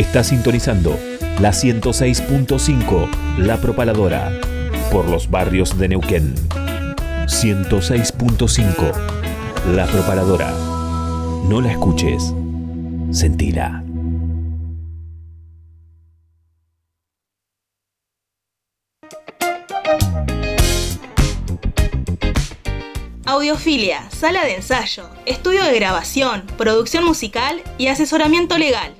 Está sintonizando la 106.5 La Propaladora por los barrios de Neuquén. 106.5 La Propaladora. No la escuches, sentila. Audiofilia, sala de ensayo, estudio de grabación, producción musical y asesoramiento legal.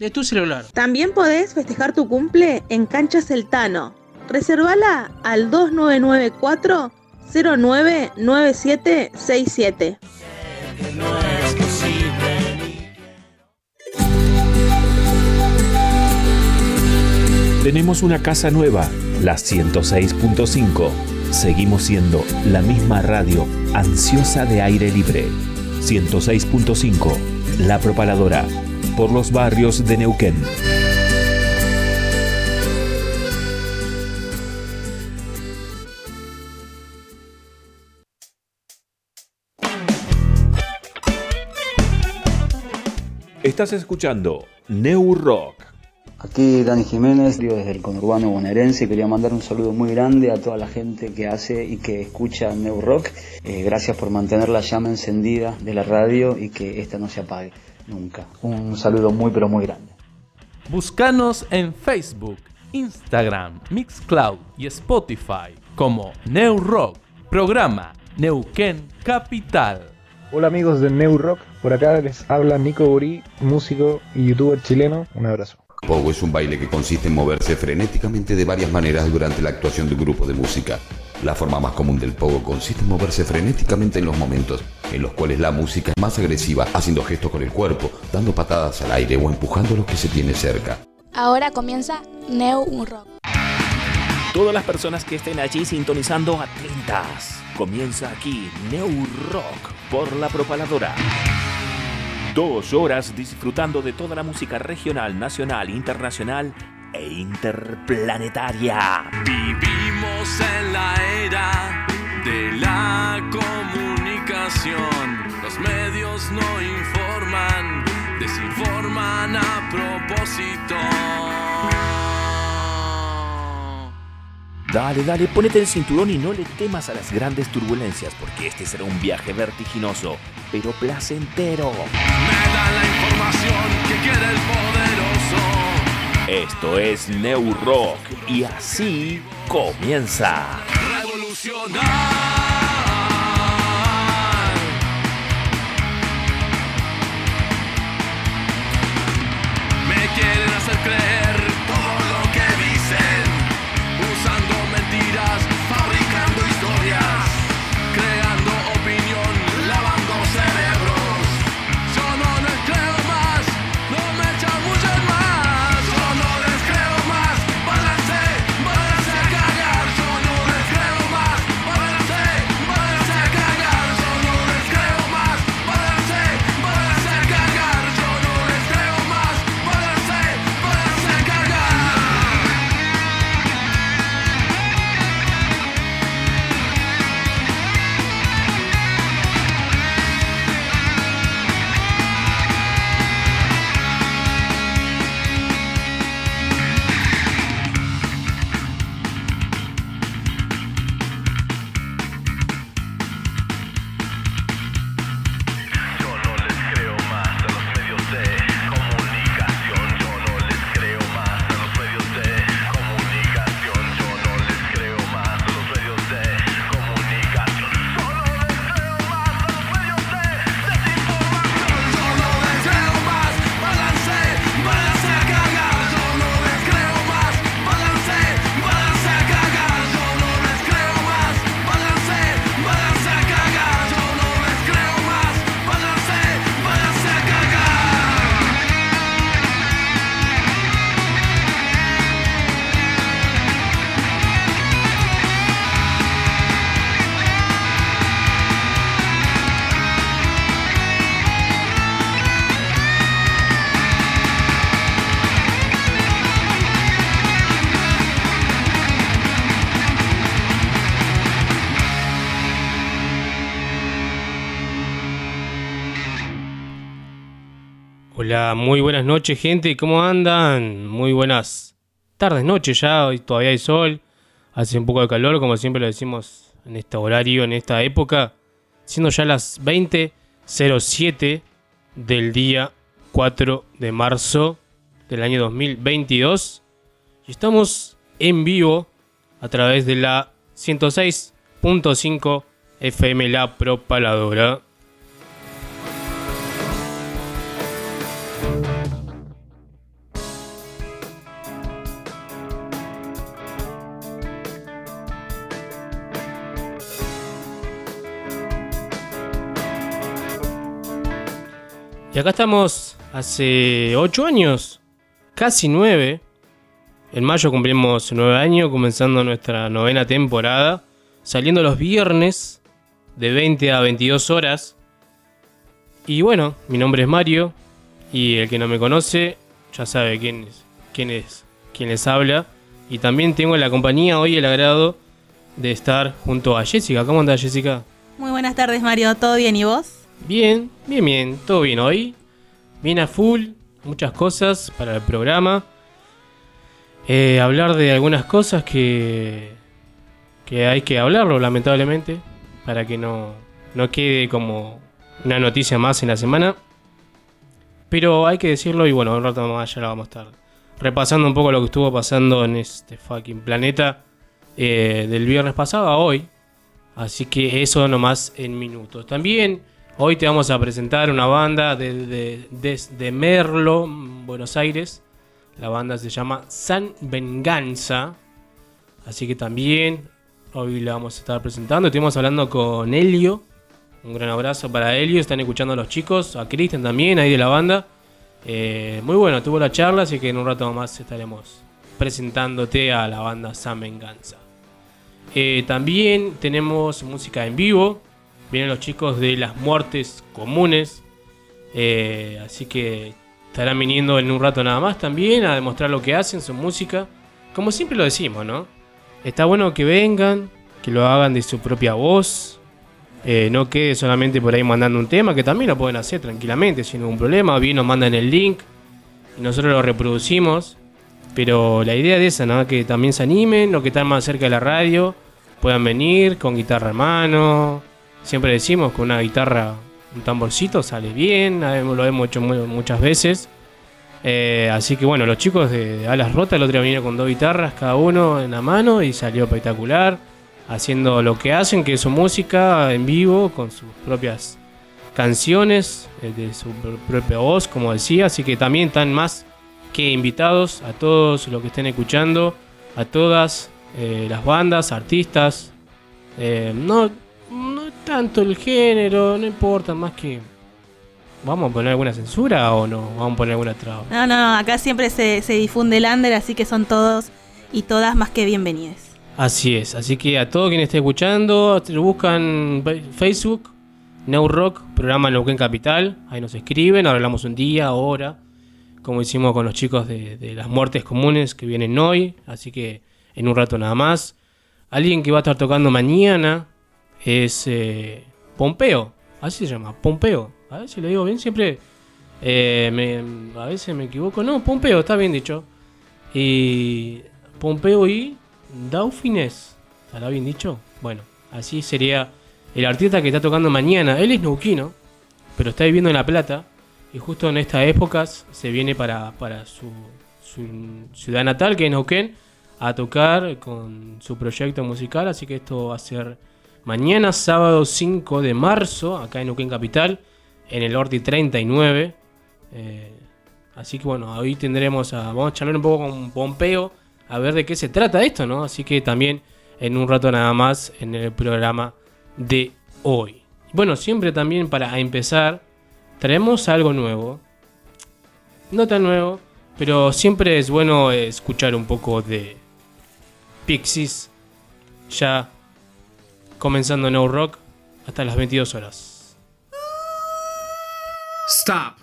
de tu celular. También podés festejar tu cumple en Canchas El Tano. Reservala al 2994 099767. Tenemos una casa nueva, la 106.5. Seguimos siendo la misma radio ansiosa de aire libre. 106.5, La Propaladora, por los barrios de Neuquén. Estás escuchando New Rock. Aquí Dani Jiménez, digo desde el conurbano bonaerense, quería mandar un saludo muy grande a toda la gente que hace y que escucha New Rock. Eh, gracias por mantener la llama encendida de la radio y que esta no se apague nunca. Un saludo muy pero muy grande. Búscanos en Facebook, Instagram, Mixcloud y Spotify como New Rock, programa Neuquén Capital. Hola amigos de New Rock, por acá les habla Nico Burí, músico y youtuber chileno. Un abrazo. Pogo es un baile que consiste en moverse frenéticamente de varias maneras durante la actuación de un grupo de música. La forma más común del pogo consiste en moverse frenéticamente en los momentos en los cuales la música es más agresiva, haciendo gestos con el cuerpo, dando patadas al aire o empujando a los que se tiene cerca. Ahora comienza New Rock. Todas las personas que estén allí sintonizando atentas. Comienza aquí New Rock por la propaladora. Dos horas disfrutando de toda la música regional, nacional, internacional e interplanetaria. Vivimos en la era de la comunicación. Los medios no informan, desinforman a propósito. Dale, dale, ponete el cinturón y no le temas a las grandes turbulencias, porque este será un viaje vertiginoso, pero placentero. Me da la información que quiere el. Esto es New Rock y así comienza. Revolucionar. Muy buenas noches gente, ¿cómo andan? Muy buenas tardes, noches ya, hoy todavía hay sol, hace un poco de calor, como siempre lo decimos en este horario, en esta época, siendo ya las 20.07 del día 4 de marzo del año 2022 y estamos en vivo a través de la 106.5 FM La Propaladora. Y acá estamos hace 8 años, casi 9. En mayo cumplimos 9 años, comenzando nuestra novena temporada, saliendo los viernes de 20 a 22 horas. Y bueno, mi nombre es Mario, y el que no me conoce ya sabe quién es, quién es, quién les habla. Y también tengo la compañía hoy el agrado de estar junto a Jessica. ¿Cómo anda Jessica? Muy buenas tardes, Mario. ¿Todo bien y vos? Bien, bien, bien, todo bien hoy. Bien a full, muchas cosas para el programa. Eh, hablar de algunas cosas que, que hay que hablarlo, lamentablemente, para que no, no quede como una noticia más en la semana. Pero hay que decirlo y bueno, un rato más ya la vamos a estar repasando un poco lo que estuvo pasando en este fucking planeta eh, del viernes pasado a hoy. Así que eso nomás en minutos. También Hoy te vamos a presentar una banda desde de, de, Merlo, Buenos Aires. La banda se llama San Venganza. Así que también hoy la vamos a estar presentando. Estuvimos hablando con Helio. Un gran abrazo para Helio. Están escuchando a los chicos, a Cristian también, ahí de la banda. Eh, muy bueno, tuvo la charla, así que en un rato más estaremos presentándote a la banda San Venganza. Eh, también tenemos música en vivo. Vienen los chicos de las muertes comunes. Eh, así que estarán viniendo en un rato nada más también a demostrar lo que hacen, su música. Como siempre lo decimos, ¿no? Está bueno que vengan, que lo hagan de su propia voz. Eh, no quede solamente por ahí mandando un tema, que también lo pueden hacer tranquilamente, sin ningún problema. Bien, nos mandan el link y nosotros lo reproducimos. Pero la idea de esa, ¿no? Que también se animen, los que están más cerca de la radio, puedan venir con guitarra en mano, Siempre decimos que una guitarra, un tamborcito sale bien, lo hemos hecho muchas veces. Eh, así que bueno, los chicos de, Alas Rotas el otro día vinieron con dos guitarras cada uno en la mano y salió espectacular. Haciendo lo que hacen, que es su música en vivo, con sus propias canciones, eh, de su propia voz, como decía. Así que también están más que invitados a todos los que estén escuchando, a todas eh, las bandas, artistas. no tanto el género, no importa, más que. ¿Vamos a poner alguna censura o no? ¿Vamos a poner alguna traba? No, no, acá siempre se, difunde el under, así que son todos y todas más que bienvenidas. Así es, así que a todo quien esté escuchando, buscan Facebook, New Rock, programa Neuquén Capital, ahí nos escriben, hablamos un día, hora, como hicimos con los chicos de, de las muertes comunes que vienen hoy, así que en un rato nada más. Alguien que va a estar tocando mañana, es eh, Pompeo, así se llama, Pompeo. A ver si lo digo bien, siempre eh, a veces me equivoco. No, Pompeo, está bien dicho. Y Pompeo y Daufines, ¿estará bien dicho? Bueno, así sería el artista que está tocando mañana. Él es neuquino, pero está viviendo en La Plata. Y justo en estas épocas se viene para, para su, su ciudad natal, que es Neuquén, a tocar con su proyecto musical. Así que esto va a ser Mañana, sábado 5 de marzo, acá en Neuquén Capital, en el Orti 39. Eh, así que bueno, hoy tendremos a. Vamos a charlar un poco con Pompeo a ver de qué se trata esto, ¿no? Así que también en un rato nada más en el programa de hoy. Bueno, siempre también para empezar, traemos algo nuevo. No tan nuevo, pero siempre es bueno escuchar un poco de Pixies. Ya comenzando No Rock hasta las 22 horas. Stop.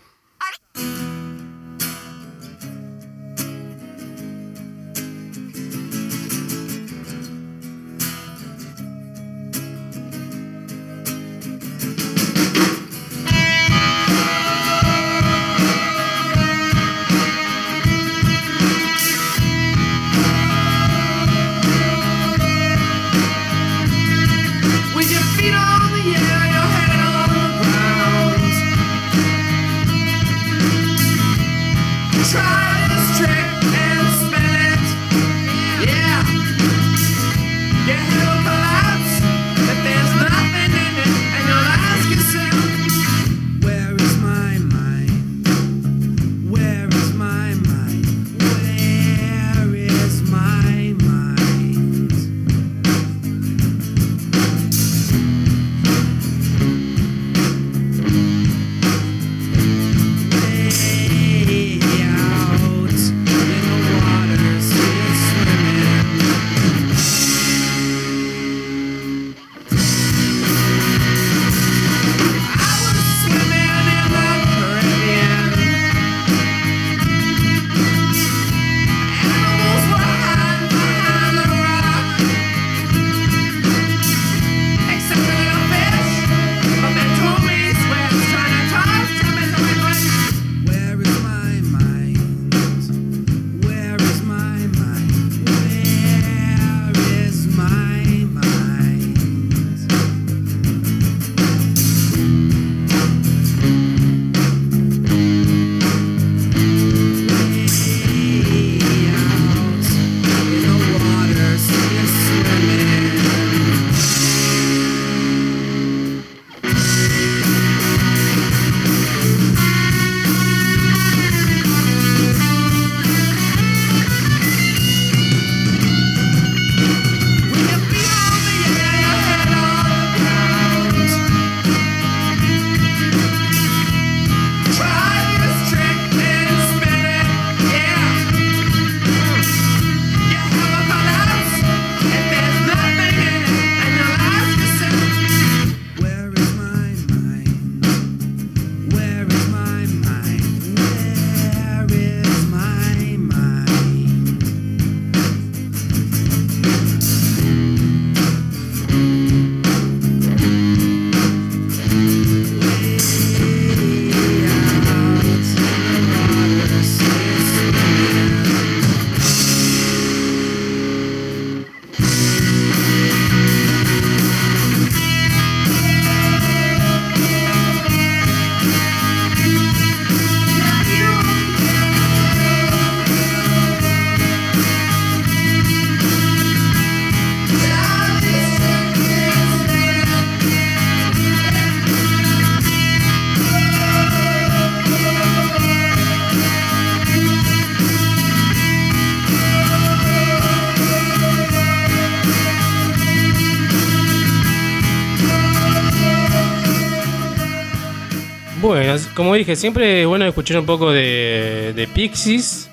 Como dije, siempre es bueno escuchar un poco de, de Pixies.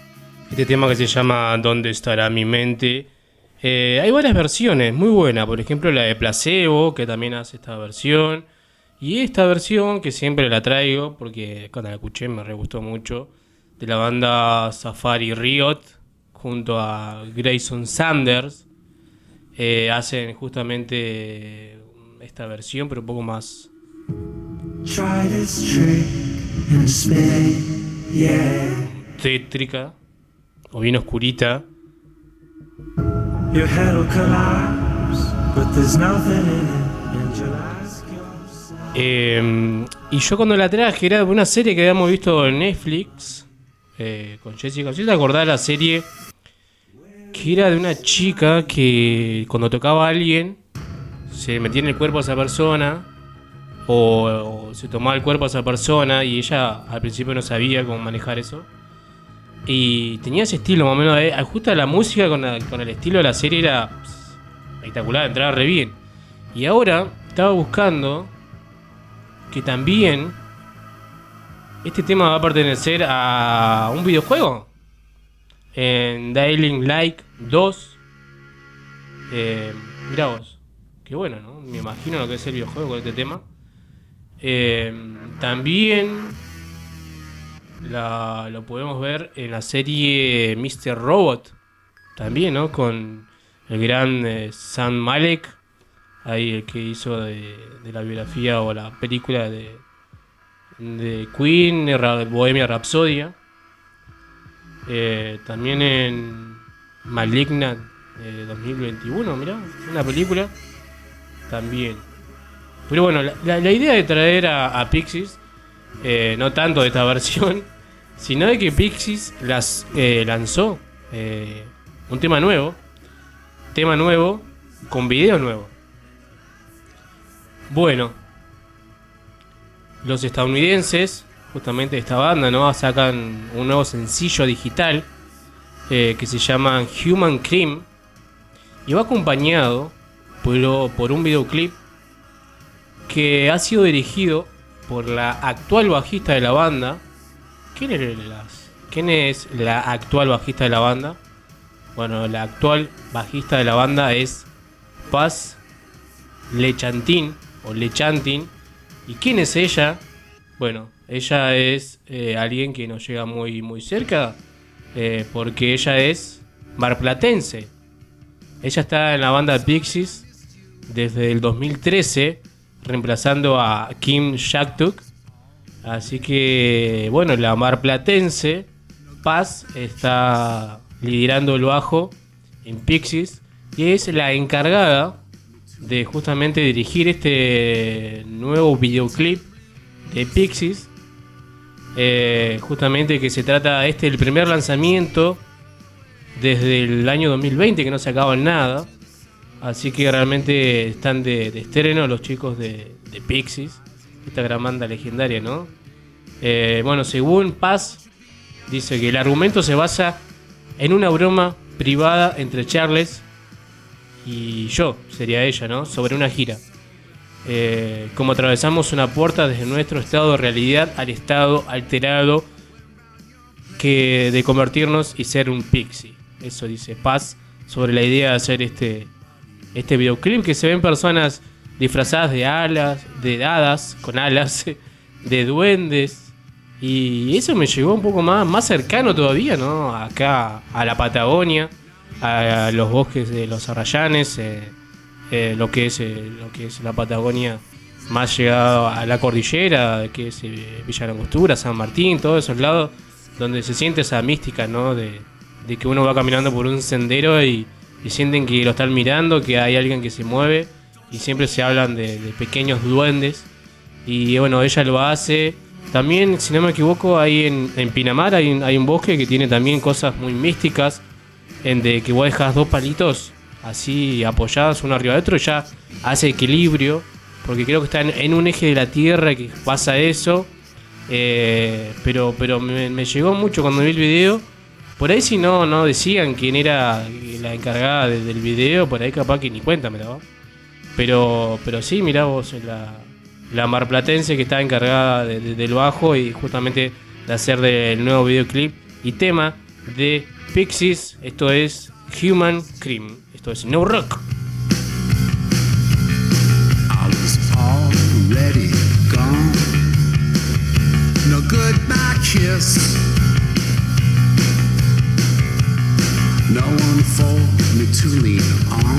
Este tema que se llama ¿Dónde estará mi mente? Eh, hay varias versiones muy buenas. Por ejemplo, la de Placebo, que también hace esta versión. Y esta versión, que siempre la traigo, porque cuando la escuché me re gustó mucho, de la banda Safari Riot, junto a Grayson Sanders. Eh, hacen justamente esta versión, pero un poco más Try this trick and spin, yeah. tétrica o bien oscurita. Eh, y yo cuando la traje era de una serie que habíamos visto en Netflix eh, con Jessica. ¿Sí te acordás la serie? Que era de una chica que cuando tocaba a alguien se metía en el cuerpo a esa persona o, se tomaba el cuerpo a esa persona y ella al principio no sabía cómo manejar eso. Y tenía ese estilo más o menos. eh, justo la música con, el estilo de la serie era espectacular, entraba re bien. Y ahora estaba buscando que también este tema va a pertenecer a un videojuego. En Dying Like 2. Eh. Qué bueno, ¿no? Me imagino lo que es el videojuego con este tema. Eh, también lo podemos ver en la serie Mr. Robot. También, ¿no? Con el gran eh, Sam Malek. Ahí el que hizo de, la biografía o la película de, Queen, Bohemia Rhapsodia. Eh, también en Malignant eh, 2021, mirá, una película. También. Pero bueno, la, idea de traer a, Pixies, eh, no tanto de esta versión, sino de que Pixies las eh, lanzó eh, un tema nuevo. Tema nuevo con video nuevo. Bueno, los estadounidenses, justamente esta banda, ¿no? Sacan un nuevo sencillo digital que se llama Human Cream y va acompañado por, por un videoclip que ha sido dirigido por la actual bajista de la banda. ¿Quién es, la actual bajista de la banda? Bueno, la actual bajista de la banda es Paz Lechantin o. ¿Y quién es ella? Bueno, ella es eh, alguien que nos llega muy, muy cerca eh, porque ella es marplatense. Ella está en la banda Pixies desde el 2013, reemplazando a Kim Shaktuk. Así que, bueno, la marplatense Paz está liderando el bajo en Pixies y es la encargada de justamente dirigir este nuevo videoclip de Pixies. Eh, justamente que se trata, este el primer lanzamiento desde el año 2020 que no se acaba en nada. Así que realmente están de, estreno los chicos de, de Pixies, esta gran banda legendaria, ¿no? Eh, bueno, según Paz, dice que el argumento se basa en una broma privada entre Charles y yo, sería ella, ¿no? Sobre una gira. Eh, como atravesamos una puerta desde nuestro estado de realidad al estado alterado que de convertirnos y ser un pixie. Eso dice Paz sobre la idea de hacer este, este videoclip que se ven personas disfrazadas de alas, de hadas con alas, de duendes. Y eso me llegó un poco más, más cercano todavía, ¿no? Acá a la Patagonia, a los bosques de los Arrayanes, eh, eh, lo, que es, eh, lo que es la Patagonia más llegado a la cordillera, que es eh, Villa Langostura, San Martín, todos esos lados, donde se siente esa mística, ¿no? De, de que uno va caminando por un sendero y, y sienten que lo están mirando, que hay alguien que se mueve, y siempre se hablan de, pequeños duendes. Y bueno, ella lo hace. También, si no me equivoco, ahí en, Pinamar hay, un- bosque que tiene también cosas muy místicas, en de que vos dejas dos palitos así apoyados uno arriba de otro, ya hace equilibrio, porque creo que está en, en un eje de la Tierra que pasa eso. Eh, pero pero me, me llegó mucho cuando vi el video. Por ahí si no, no decían quién era la encargada de- del video, por ahí capaz que ni cuenta. Pero, pero sí, mirá vos la, la marplatense que está encargada de- de- del bajo y justamente de hacer del nuevo videoclip y tema de Pixies. Esto es Human Cream. Esto es No Rock. Me to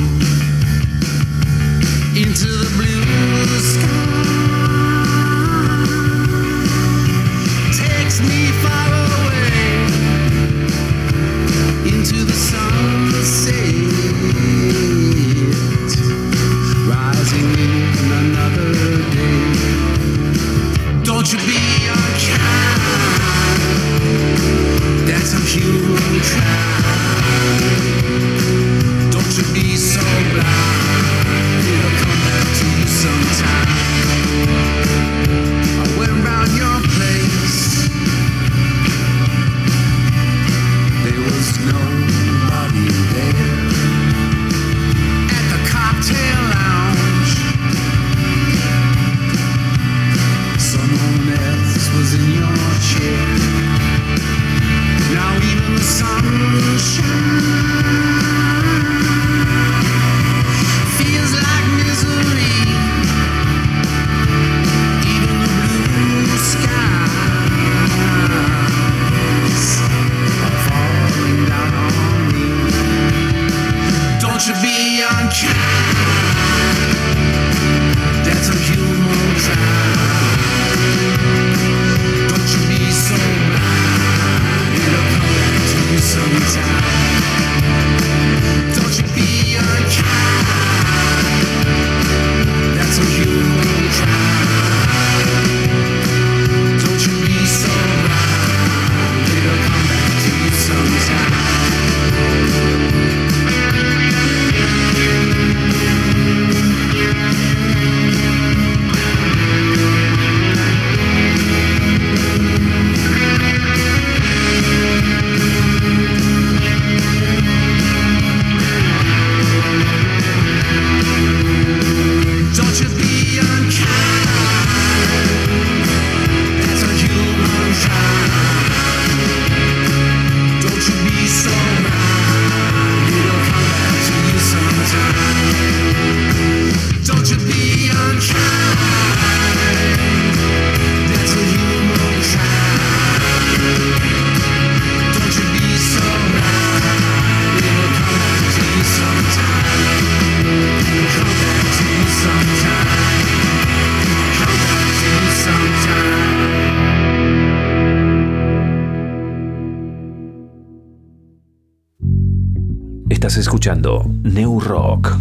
escuchando New Rock.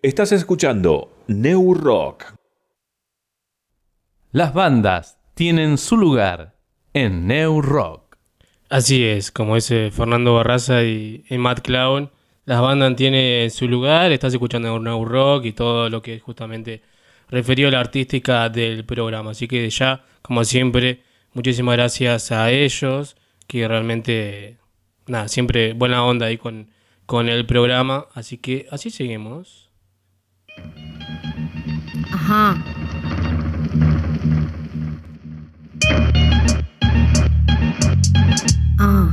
Estás escuchando New Rock. Las bandas tienen su lugar en New Rock. Así es, como dice Fernando Barraza y, y Matt Clown, las bandas tienen su lugar, estás escuchando No Rock y todo lo que es justamente referido a la artística del programa. Así que ya, como siempre, muchísimas gracias a ellos, que realmente, nada, siempre buena onda ahí con, con el programa. Así que así seguimos. Ajá. Ah.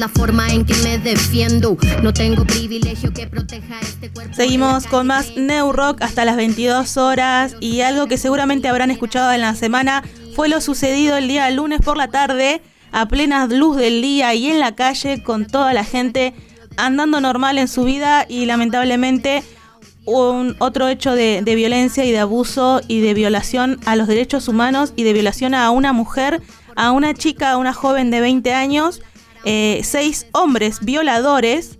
la forma en que me defiendo. No tengo privilegio que proteja este cuerpo. Seguimos con más New Rock hasta las 22 horas y algo que seguramente habrán escuchado en la semana fue lo sucedido el día lunes por la tarde a plena luz del día y en la calle con toda la gente andando normal en su vida y lamentablemente un otro hecho de, de violencia y de abuso y de violación a los derechos humanos y de violación a una mujer, a una chica, a una joven de 20 años eh, seis hombres violadores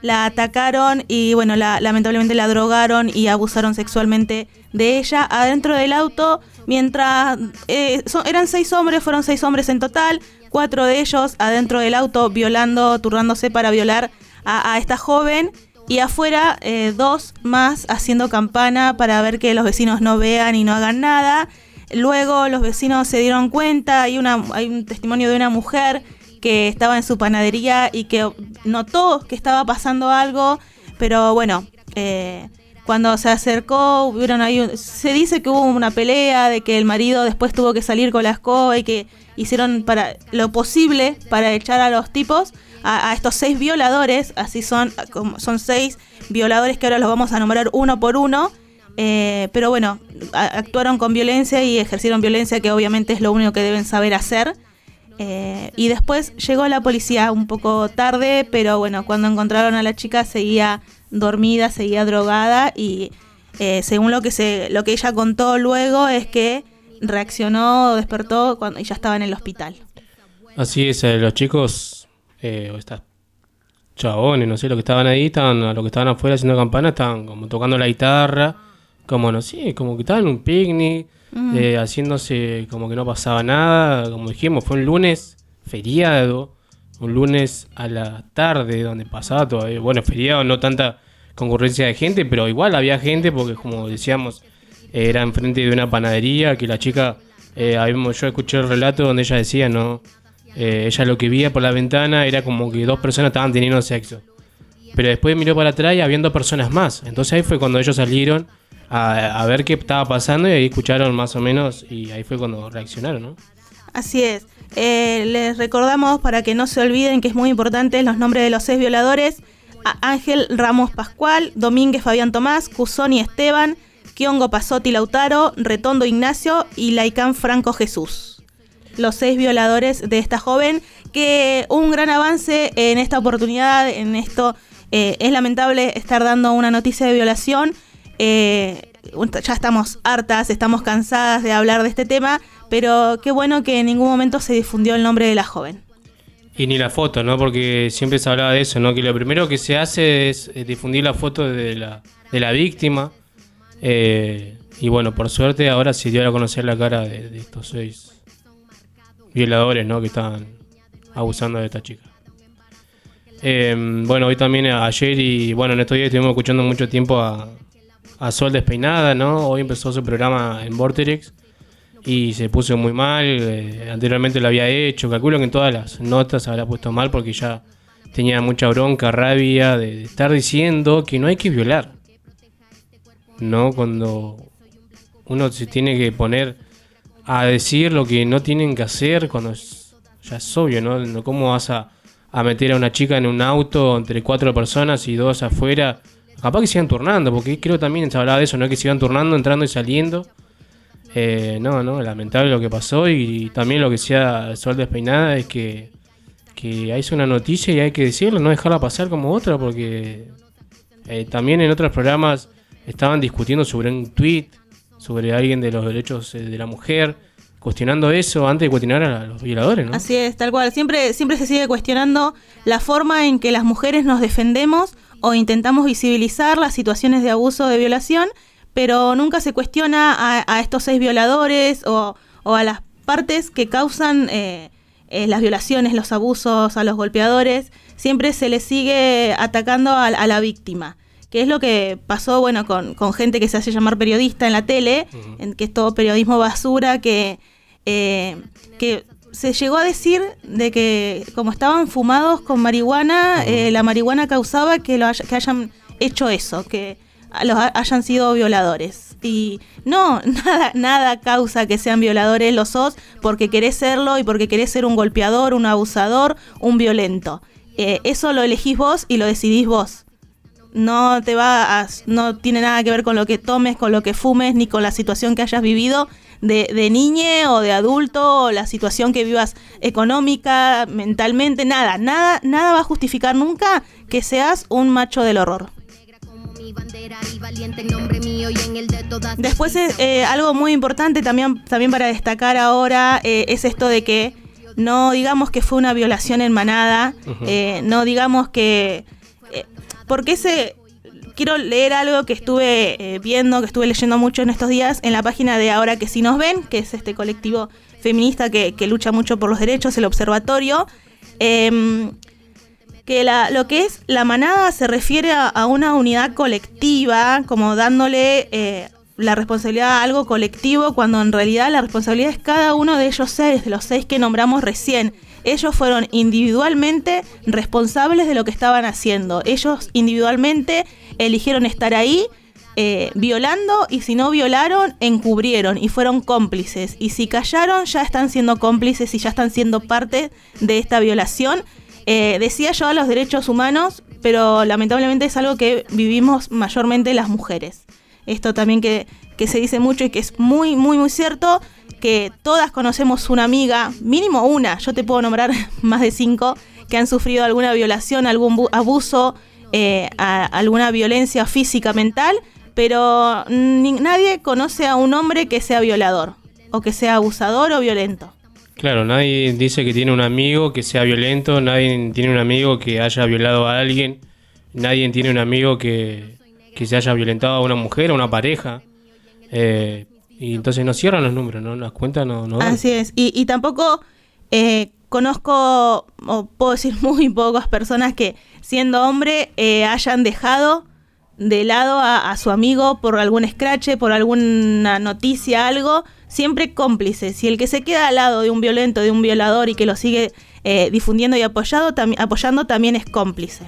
la atacaron y bueno, la- lamentablemente la drogaron y abusaron sexualmente de ella adentro del auto mientras eh, eran seis hombres, fueron seis hombres en total, cuatro de ellos adentro del auto violando, turnándose para violar a, a esta joven y afuera eh, dos más haciendo campana para ver que los vecinos no vean y no hagan nada. Luego los vecinos se dieron cuenta, hay, una, hay un testimonio de una mujer que estaba en su panadería y que notó que estaba pasando algo, pero bueno, eh, cuando se acercó, hubieron ahí, un- se dice que hubo una pelea, de que el marido después tuvo que salir con la escoba y que hicieron para lo posible para echar a los tipos, a, estos seis violadores, así son, son seis violadores que ahora los vamos a nombrar uno por uno, eh, pero bueno, actuaron con violencia y ejercieron violencia, que obviamente es lo único que deben saber hacer. Eh, y después llegó la policía un poco tarde, pero bueno, cuando encontraron a la chica seguía dormida, seguía drogada y eh, según lo que se, lo que ella contó luego es que reaccionó, despertó cuando y ya estaba en el hospital. Así es, eh, los chicos, eh, o estas chabones, no sé, los que estaban ahí, estaban, los que estaban afuera haciendo campana, estaban como tocando la guitarra, como no sé, como que estaban en un picnic, Mm. eh, haciéndose como que no pasaba nada, como dijimos, fue un lunes feriado, un lunes a la tarde donde pasaba todavía, bueno, feriado, no tanta concurrencia de gente, pero igual había gente porque como decíamos, era enfrente de una panadería que la chica, eh, yo escuché el relato donde ella decía, ¿no? Eh, ella lo que veía por la ventana era como que dos personas estaban teniendo sexo. Pero después miró para atrás y habían dos personas más. Entonces ahí fue cuando ellos salieron a, ver qué estaba pasando y ahí escucharon más o menos y ahí fue cuando reaccionaron, ¿no? Así es. Eh, les recordamos para que no se olviden que es muy importante los nombres de los seis violadores. Ángel Ramos Pascual, Domínguez Fabián Tomás, Cusoni Esteban, Kiongo Pasotti Lautaro, Retondo Ignacio y Laicán Franco Jesús. Los seis violadores de esta joven, que un gran avance en esta oportunidad, en esto eh, es lamentable estar dando una noticia de violación. Eh, ya estamos hartas, estamos cansadas de hablar de este tema, pero qué bueno que en ningún momento se difundió el nombre de la joven. Y ni la foto, ¿no? Porque siempre se hablaba de eso, ¿no? Que lo primero que se hace es eh, difundir la foto de la, de la víctima. Y bueno, por suerte ahora se dio a conocer la cara de, de estos seis violadores, ¿no? Que estaban abusando de esta chica. Eh, bueno, hoy también, ayer y bueno, en estos días estuvimos escuchando mucho tiempo a, a Sol Despeinada, ¿no? Hoy empezó su programa en Vortex y se puso muy mal. eh, anteriormente lo había hecho. Calculo que en todas las notas habrá puesto mal porque ya tenía mucha bronca, rabia de, estar diciendo que no hay que violar. No cuando uno se tiene que poner a decir lo que no tienen que hacer cuando es- ya es obvio. No, ¿Cómo vas a, a meter a una chica en un auto entre cuatro personas y dos afuera? Capaz que sigan turnando, porque creo también se hablaba de eso, ¿no? Que sigan turnando, entrando y saliendo. Eh, no, no, lamentable lo que pasó y también lo que sea Sol Despeinada es que, que hay una noticia y hay que decirlo, no dejarla pasar como otra porque eh, también en otros programas estaban discutiendo sobre un tweet, sobre alguien de los derechos eh, de la mujer, cuestionando eso antes de cuestionar a los violadores, ¿no? Así es, tal cual. Siempre, siempre se sigue cuestionando la forma en que las mujeres nos defendemos o intentamos visibilizar las situaciones de abuso de violación, pero nunca se cuestiona a, a estos seis violadores o, o a las partes que causan eh, eh, las violaciones, los abusos, a los golpeadores. Siempre se les sigue atacando a, a la víctima. Que es lo que pasó, bueno, con, con gente que se hace llamar periodista en la tele, en que es todo periodismo basura, que, eh, que se llegó a decir de que como estaban fumados con marihuana, eh, la marihuana causaba que, lo haya- que hayan hecho eso, que los ha- hayan sido violadores. Y no, nada, nada causa que sean violadores, lo sos porque querés serlo y porque querés ser un golpeador, un abusador, un violento. Eh, eso lo elegís vos y lo decidís vos. No te va a, no tiene nada que ver con lo que tomes, con lo que fumes, ni con la situación que hayas vivido de, de niñe o de adulto, o la situación que vivas económica, mentalmente, nada, nada, nada va a justificar nunca que seas un macho del horror. Después es, eh, algo muy importante también, también para destacar ahora eh, es esto de que no digamos que fue una violación en manada, eh, no digamos que... eh, porque ese... Quiero leer algo que estuve eh, viendo, que estuve leyendo mucho en estos días en la página de Ahora que sí nos ven, que es este colectivo feminista que, que lucha mucho por los derechos, el observatorio. Em, que la- lo que es la manada se refiere a, a una unidad colectiva, como dándole eh, la responsabilidad a algo colectivo, cuando en realidad la responsabilidad es cada uno de ellos seis, de los seis que nombramos recién. Ellos fueron individualmente responsables de lo que estaban haciendo. Ellos individualmente eligieron estar ahí eh, violando y si no violaron, encubrieron y fueron cómplices. Y si callaron, ya están siendo cómplices y ya están siendo parte de esta violación. Eh, decía yo a los derechos humanos, pero lamentablemente es algo que vivimos mayormente las mujeres. Esto también que, que se dice mucho y que es muy, muy, muy cierto, que todas conocemos una amiga, mínimo una, yo te puedo nombrar más de cinco, que han sufrido alguna violación, algún bu- abuso, eh, alguna violencia física, mental, pero nadie conoce a un hombre que sea violador, o que sea abusador o violento. Claro, nadie dice que tiene un amigo que sea violento, nadie tiene un amigo que haya violado a alguien, nadie tiene un amigo que, que se haya violentado a una mujer, a una pareja. Eh, y entonces no cierran los números, ¿no? Las cuentas no, no. Así es. Y, y tampoco eh, conozco, o puedo decir muy pocas personas que siendo hombre eh, hayan dejado de lado a, a su amigo por algún escrache, por alguna noticia, algo, siempre cómplices. Y el que se queda al lado de un violento, de un violador y que lo sigue eh, difundiendo y apoyado, tam- apoyando también es cómplice.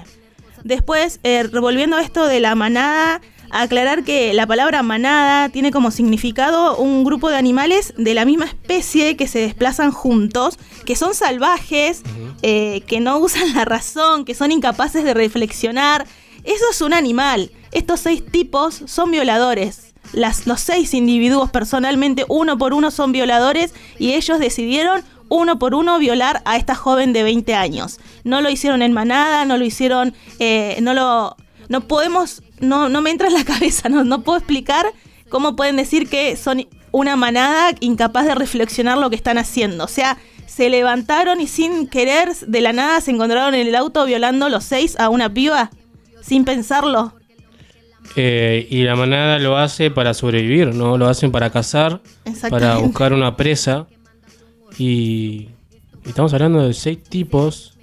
Después, eh, revolviendo esto de la manada, aclarar que la palabra manada tiene como significado un grupo de animales de la misma especie que se desplazan juntos, que son salvajes, eh, que no usan la razón, que son incapaces de reflexionar. Eso es un animal. Estos seis tipos son violadores. Las, los seis individuos personalmente, uno por uno, son violadores y ellos decidieron uno por uno violar a esta joven de 20 años. No lo hicieron en manada, no lo hicieron, eh, no lo, no podemos, no, no me entra en la cabeza, no, no puedo explicar cómo pueden decir que son una manada incapaz de reflexionar lo que están haciendo. O sea, se levantaron y sin querer de la nada se encontraron en el auto violando los seis a una piba sin pensarlo. Eh, y la manada lo hace para sobrevivir, ¿no? Lo hacen para cazar, para buscar una presa. Y, y estamos hablando de seis tipos,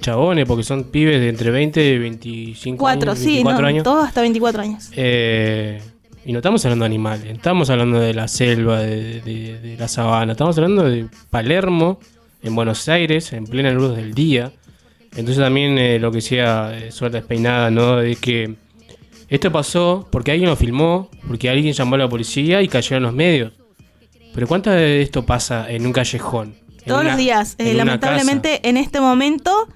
chabones, porque son pibes de entre 20 y 25 Cuatro, años. sí, 24 no, años. todos hasta 24 años. Eh, y no estamos hablando de animales, estamos hablando de la selva, de, de- de la sabana, estamos hablando de Palermo, en Buenos Aires, en plena luz del día. Entonces también eh, lo que decía eh, Suerte Despeinada, ¿no? De que esto pasó porque alguien lo filmó, porque alguien llamó a la policía y cayeron los medios. Pero ¿cuánto de esto pasa en un callejón? Todos una- los días. eh, lamentablemente en este momento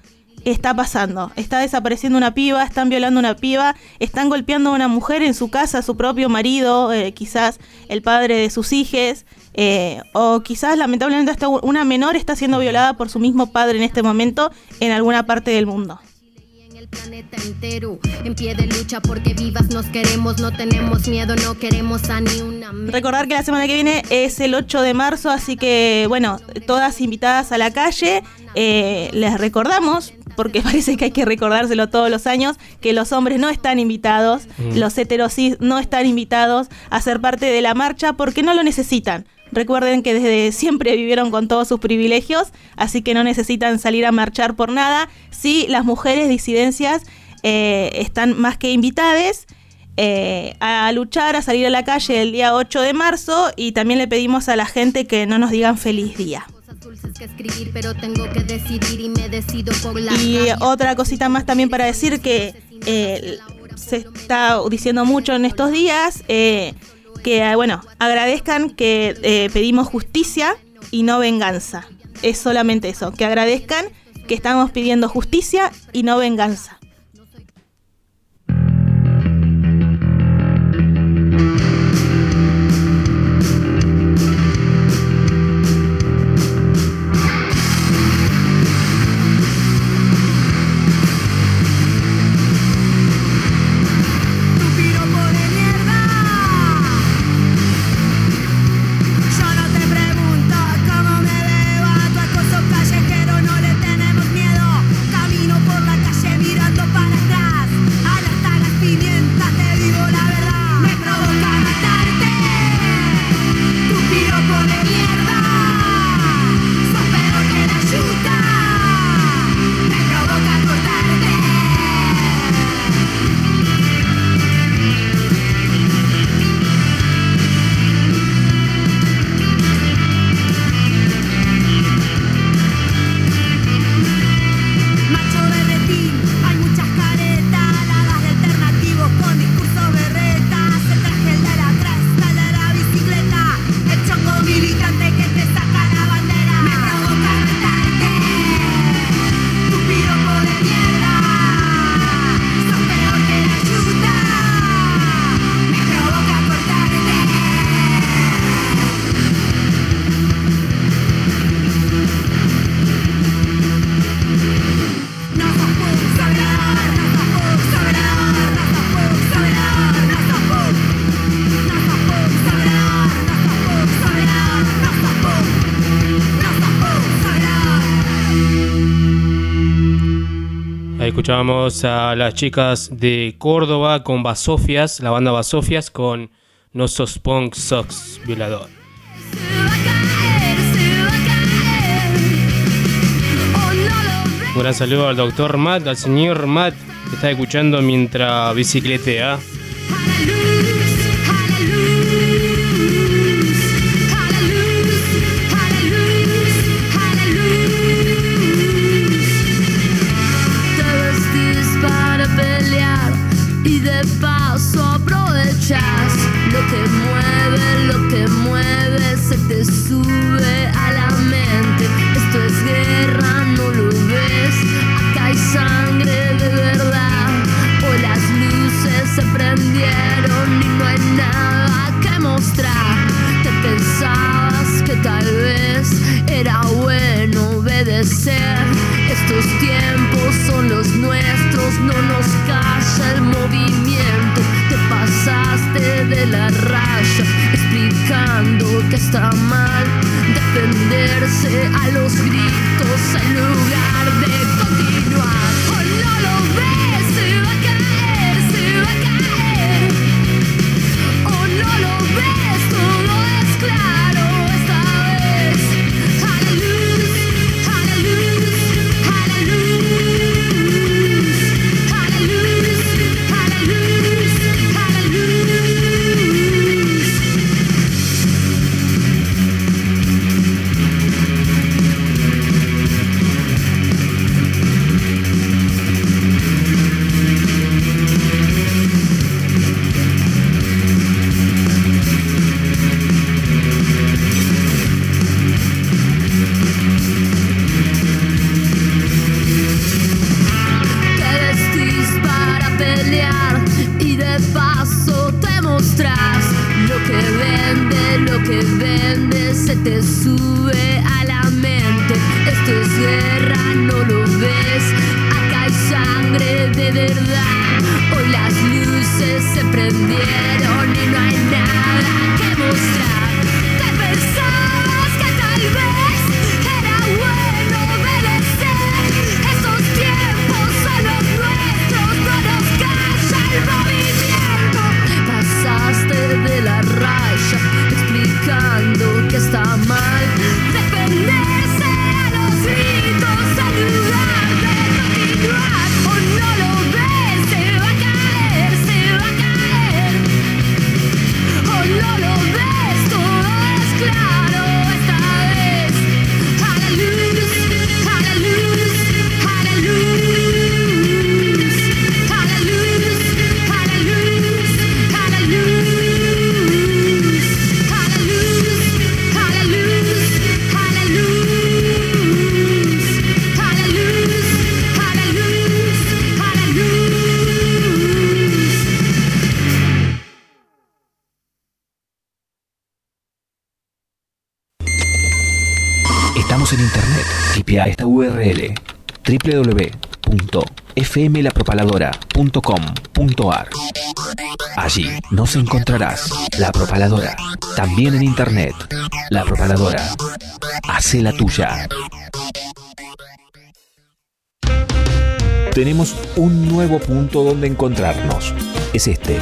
está pasando. Está desapareciendo una piba, están violando una piba, están golpeando a una mujer en su casa, a su propio marido, eh, quizás el padre de sus hijos, eh, o quizás lamentablemente hasta una menor está siendo violada por su mismo padre en este momento en alguna parte del mundo. Planeta entero en pie de lucha porque vivas nos queremos, no tenemos miedo, no queremos a ni una. Recordar que la semana que viene es el 8 de marzo, así que bueno, todas invitadas a la calle. Eh, les recordamos, porque parece que hay que recordárselo todos los años, que los hombres no están invitados, Mm. los heterosis no están invitados a ser parte de la marcha porque no lo necesitan. Recuerden que desde siempre vivieron con todos sus privilegios, así que no necesitan salir a marchar por nada. Sí, las mujeres disidencias eh, están más que invitadas eh, a luchar, a salir a la calle el día 8 de marzo y también le pedimos a la gente que no nos digan feliz día. Y otra cosita más también para decir que eh, se está diciendo mucho en estos días, eh, que bueno, agradezcan que eh, pedimos justicia y no venganza. Es solamente eso, que agradezcan que estamos pidiendo justicia y no venganza. Escuchábamos a las chicas de Córdoba con Basofias, la banda Basofias con No sos punk, sos violador. Un gran saludo al doctor Matt, al señor Matt, que está escuchando mientras bicicletea. Prendieron y no hay nada que mostrar. Te pensabas que tal vez era bueno obedecer. Estos tiempos son los nuestros, no nos calla el movimiento. Te pasaste de la raya explicando que está mal defenderse a los gritos en lugar de continuar. Oh, no lo www.fmlapropaladora.com.ar Allí nos encontrarás La Propaladora, también en internet. La Propaladora. Hace la tuya. Tenemos un nuevo punto donde encontrarnos. Es este.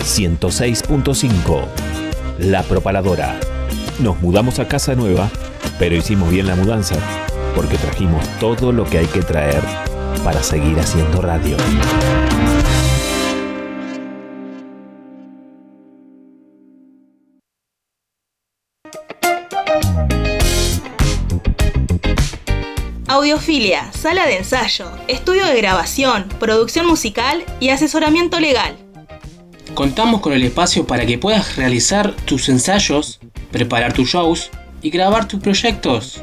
106.5. La Propaladora. Nos mudamos a casa nueva, pero hicimos bien la mudanza, porque trajimos todo lo que hay que traer para seguir haciendo radio. Audiofilia, sala de ensayo, estudio de grabación, producción musical y asesoramiento legal. Contamos con el espacio para que puedas realizar tus ensayos, preparar tus shows y grabar tus proyectos.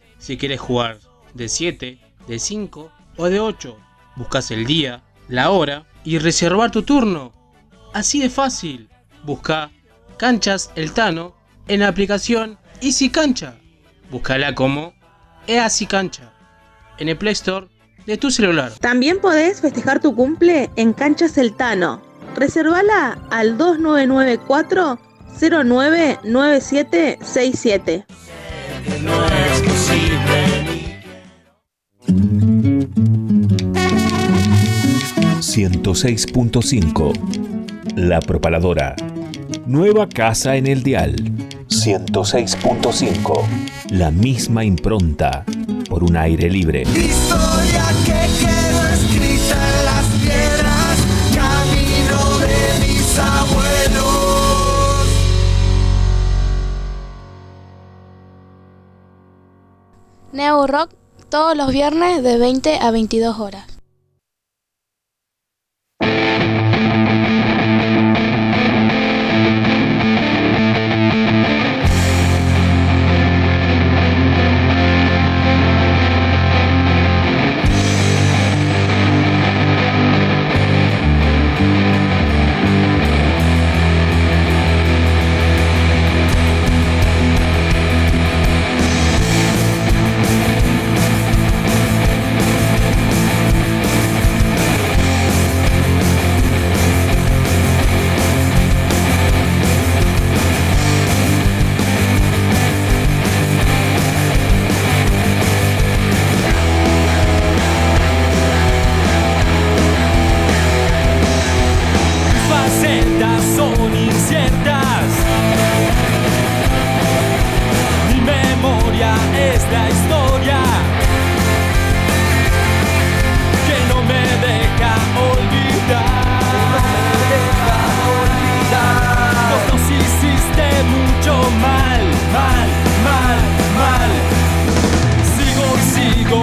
si quieres jugar de 7, de 5 o de 8. Buscas el día, la hora y reservar tu turno. Así de fácil. Busca Canchas El Tano en la aplicación Easy Cancha. Búscala como Easy Cancha en el Play Store de tu celular. También podés festejar tu cumple en Canchas El Tano. Reservala al 2994 099767. No es posible. 106.5 La Propaladora. Nueva casa en el dial. 106.5 La misma impronta por un aire libre. Historia que quedó escrita en las piedras, camino de mis abuelos. Neo Rock todos los viernes de 20 a 22 horas. La historia que no me deja olvidar. Vos nos hiciste mucho mal, mal, mal, mal. Sigo sigo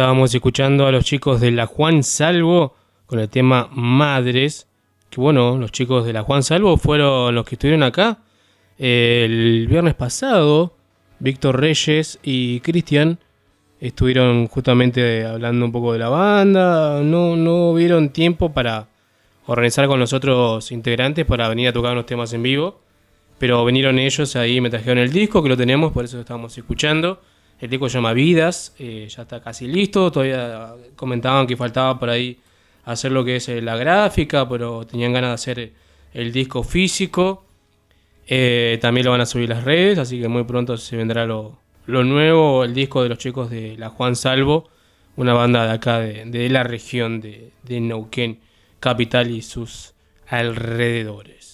estábamos escuchando a los chicos de la Juan Salvo con el tema Madres. Que bueno, los chicos de la Juan Salvo fueron los que estuvieron acá eh, el viernes pasado. Víctor Reyes y Cristian estuvieron justamente hablando un poco de la banda. No, no hubieron tiempo para organizar con los otros integrantes para venir a tocar unos temas en vivo. Pero vinieron ellos ahí, me trajeron el disco, que lo tenemos, por eso lo estamos escuchando. El disco se llama Vidas, eh, ya está casi listo. Todavía comentaban que faltaba por ahí hacer lo que es eh, la gráfica, pero tenían ganas de hacer el disco físico. Eh, también lo van a subir las redes, así que muy pronto se vendrá lo, nuevo, el disco de los chicos de la Juan Salvo, una banda de acá, de, de la región de, de Neuquén, capital y sus alrededores.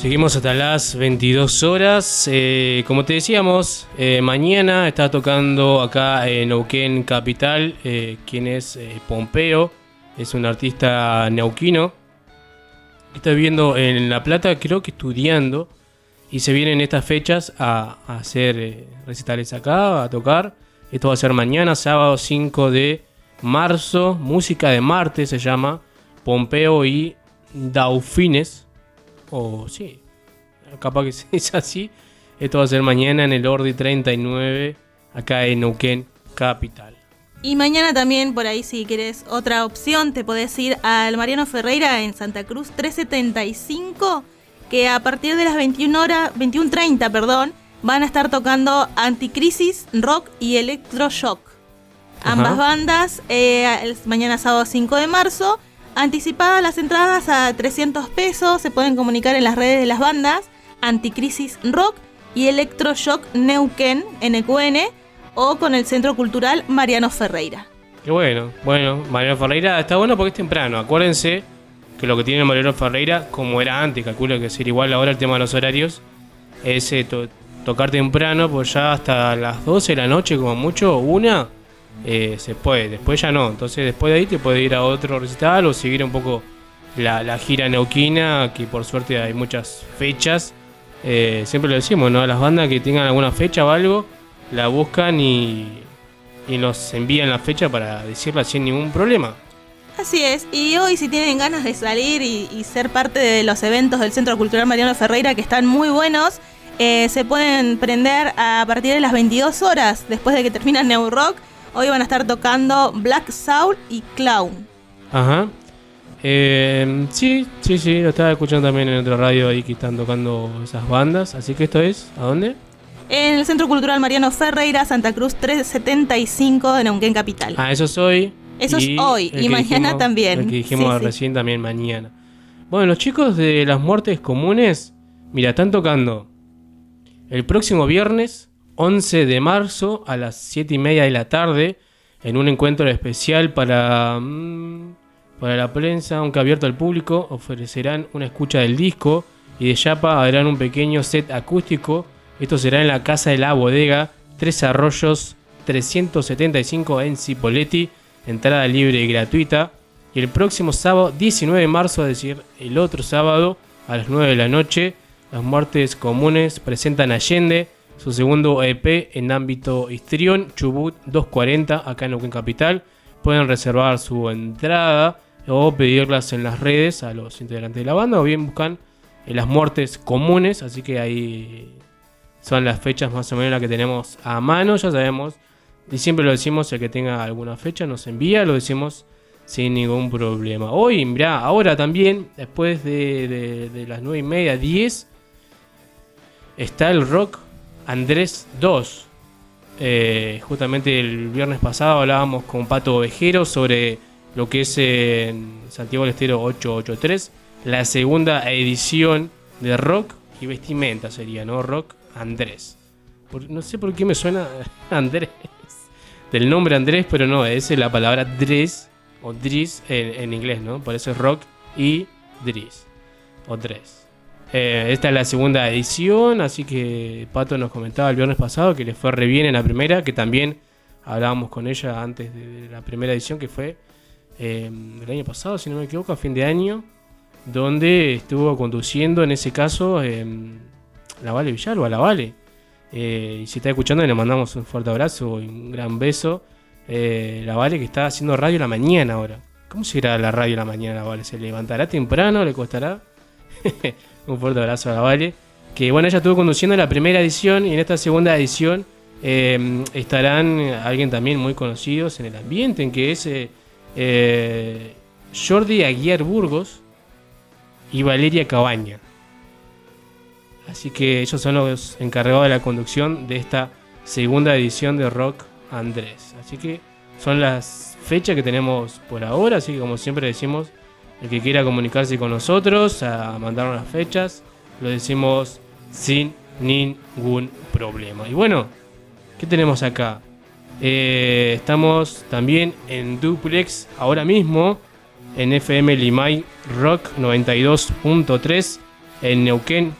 Seguimos hasta las 22 horas. Eh, como te decíamos, eh, mañana está tocando acá en Neuquén Capital, eh, quien es Pompeo, es un artista neuquino. Está viviendo en La Plata, creo que estudiando, y se vienen estas fechas a, a hacer recitales acá, a tocar. Esto va a ser mañana, sábado 5 de marzo, Música de Marte se llama, Pompeo y Daufines o sí, capaz que es así. Esto va a ser mañana en el Ordi 39, acá en Neuquén, capital. Y mañana también, por ahí, si quieres otra opción, te podés ir al Mariano Ferreira en Santa Cruz 375, que a partir de las 21 horas, 21.30, perdón, van a estar tocando Anticrisis, Rock y Electroshock. Ambas Ajá. bandas, eh, mañana sábado 5 de marzo. Anticipadas las entradas a 300 pesos, se pueden comunicar en las redes de las bandas Anticrisis Rock y Electroshock Neuquén, NQN, o con el Centro Cultural Mariano Ferreira. Qué bueno, bueno, Mariano Ferreira está bueno porque es temprano. Acuérdense que lo que tiene Mariano Ferreira, como era antes, calculo que ser igual ahora el tema de los horarios, es eh, to- tocar temprano, pues ya hasta las 12 de la noche, como mucho, una, eh, se puede. Después ya no. Entonces, después de ahí te puede ir a otro recital o seguir un poco la, gira neuquina, que por suerte hay muchas fechas. Eh, siempre lo decimos, ¿no? A las bandas que tengan alguna fecha o algo, la buscan y, y nos envían la fecha para decirla sin ningún problema. Así es, y hoy si tienen ganas de salir y, y ser parte de los eventos del Centro Cultural Mariano Ferreira que están muy buenos, eh, se pueden prender a partir de las 22 horas después de que termina New Rock. Hoy van a estar tocando Black Soul y Clown. Ajá. Eh, sí, sí, sí, lo estaba escuchando también en otra radio ahí que están tocando esas bandas. Así que esto es, ¿a dónde? En el Centro Cultural Mariano Ferreira, Santa Cruz 375 de Neuquén Capital. Ah, eso es hoy. Eso es hoy, y mañana también. El que dijimos Sí, sí. recién también mañana. Bueno, los chicos de las muertes comunes, mira, están tocando el próximo viernes, 11 de marzo, a las 7 y media de la tarde, en un encuentro especial para, mm, para la prensa, aunque abierto al público, ofrecerán una escucha del disco y de Yapa harán un pequeño set acústico. Esto será en la Casa de la Bodega, Tres Arroyos 375 en Cipolletti, entrada libre y gratuita. Y el próximo sábado 19 de marzo, es decir, el otro sábado, a las 9 de la noche, las muertes comunes presentan Allende, su segundo EP en ámbito histrión, Chubut 240, acá en Neuquén Capital. Pueden reservar su entrada o pedirlas en las redes a los integrantes de la banda o bien buscan eh, las muertes comunes, así que ahí son las fechas más o menos las que tenemos a mano, ya sabemos. Y siempre lo decimos, el que tenga alguna fecha nos envía, lo decimos sin ningún problema. Hoy, mirá, ahora también, después de, de- de las 9 y media, 10, está el rock Andrés 2. Eh, justamente el viernes pasado hablábamos con Pato Ovejero sobre lo que es en Santiago del Estero 883, la segunda edición de rock y vestimenta sería, ¿no? Rock Andrés. Por- no sé por qué me suena Andrés. Del nombre Andrés, pero no, es la palabra dress o dris en, inglés, ¿no? Por eso es rock y dris. O dress. Eh, esta es la segunda edición, así que Pato nos comentaba el viernes pasado que le fue re bien en la primera, que también hablábamos con ella antes de la primera edición, que fue eh, el año pasado, si no me equivoco, a fin de año, donde estuvo conduciendo en ese caso eh, la Vale Villalba, la Vale. Eh, y si está escuchando, le mandamos un fuerte abrazo y un gran beso. Eh, la Vale que está haciendo radio la mañana ahora. ¿Cómo será la radio la mañana, Vale? ¿Se levantará temprano? ¿Le costará? un fuerte abrazo a la Vale. Que bueno, ella estuvo conduciendo la primera edición y en esta segunda edición eh, estarán alguien también muy conocidos en el ambiente, en que es eh, eh, Jordi Aguiar Burgos y Valeria Cabaña. Así que ellos son los encargados de la conducción de esta segunda edición de Rock Andrés. Así que son las fechas que tenemos por ahora. Así que como siempre decimos, el que quiera comunicarse con nosotros, a mandarnos las fechas, lo decimos sin ningún problema. Y bueno, ¿qué tenemos acá? Eh, estamos también en Duplex ahora mismo en FM Limay Rock 92.3 en Neuquén,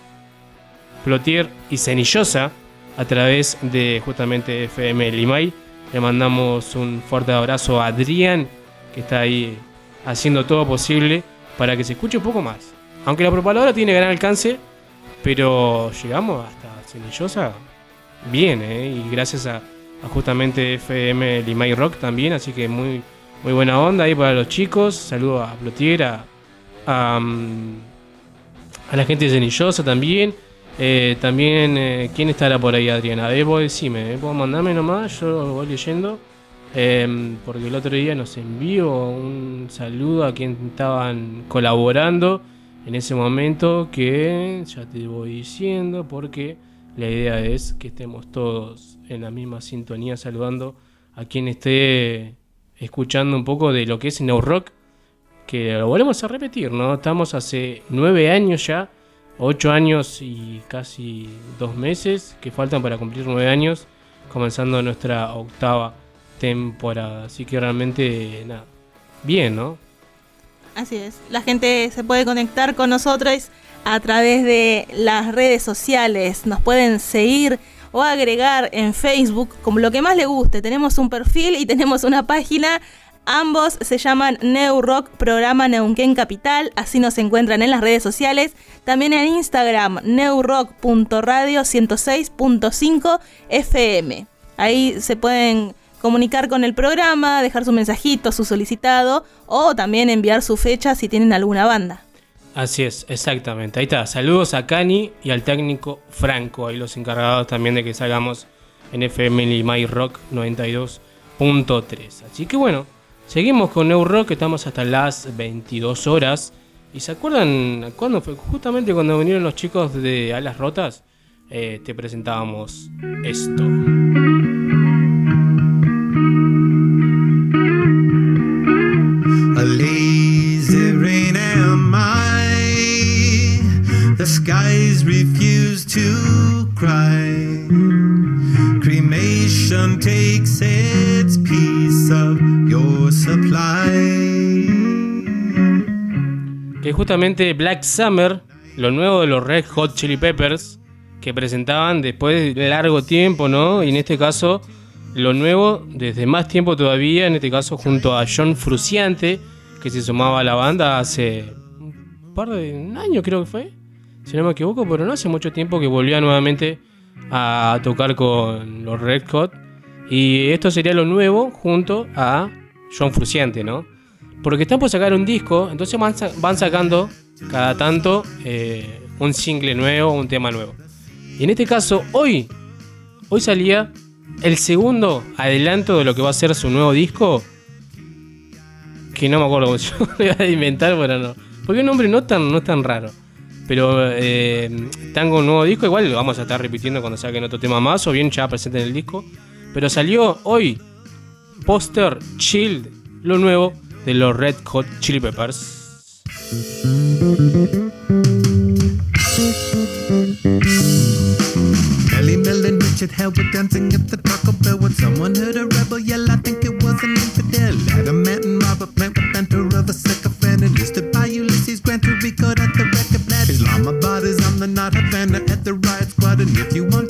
Plotier y Cenillosa a través de justamente FM Limay. Le mandamos un fuerte abrazo a Adrián que está ahí haciendo todo posible para que se escuche un poco más. Aunque la propaladora tiene gran alcance, pero llegamos hasta Cenillosa bien, ¿eh? y gracias a, justamente FM Limay Rock también, así que muy, muy buena onda ahí para los chicos. Saludo a Plotier, a, mm, la gente de Cenillosa también. Eh, también, eh, ¿quién estará por ahí, Adriana? A ver, vos decime, vos mandame nomás, yo lo voy leyendo. Eh, porque el otro día nos envió un saludo a quien estaban colaborando en ese momento que ya te voy diciendo porque la idea es que estemos todos en la misma sintonía saludando a quien esté escuchando un poco de lo que es New Rock que lo volvemos a repetir, ¿no? Estamos hace nueve años ya, ocho años y casi dos meses que faltan para cumplir nueve años, comenzando nuestra octava temporada. Así que realmente, nada, bien, ¿no? Así es. La gente se puede conectar con nosotros a través de las redes sociales. Nos pueden seguir o agregar en Facebook como lo que más le guste. Tenemos un perfil y tenemos una página. Ambos se llaman New Rock Programa Neuquén Capital, así nos encuentran en las redes sociales. También en Instagram, newrock.radio 106.5 FM. Ahí se pueden comunicar con el programa, dejar su mensajito, su solicitado o también enviar su fecha si tienen alguna banda. Así es, exactamente. Ahí está. Saludos a Cani y al técnico Franco, ahí los encargados también de que salgamos en FM Limay Rock 92.3. Así que bueno, seguimos con New Rock, estamos hasta las 22 horas. ¿Y se acuerdan cuándo fue? Justamente cuando vinieron los chicos de Alas Rotas, eh, te presentábamos esto. The skies refuse to cry. Cremation takes its piece of your supply. Que justamente Black Summer, lo nuevo de los Red Hot Chili Peppers, que presentaban después de largo tiempo, ¿no? Y en este caso, lo nuevo desde más tiempo todavía, en este caso junto a John Fruciante, que se sumaba a la banda hace un par de un año creo que fue, si no me equivoco, pero no hace mucho tiempo que volvía nuevamente a tocar con los Red Hot. Y esto sería lo nuevo junto a John Fruciante, ¿no? Porque están por sacar un disco, entonces van, sa- van sacando cada tanto eh, un single nuevo, un tema nuevo. Y en este caso, hoy, hoy salía el segundo adelanto de lo que va a ser su nuevo disco. Que no me acuerdo yo lo iba a inventar, pero no. Porque un nombre no tan, no tan raro. Pero eh, con un nuevo disco, igual lo vamos a estar repitiendo cuando saquen otro tema más, o bien ya presenten el disco. Pero salió hoy Poster Child, lo nuevo de los Red Hot Chili Peppers. My body's on the night Havana at the riot squad, and if you want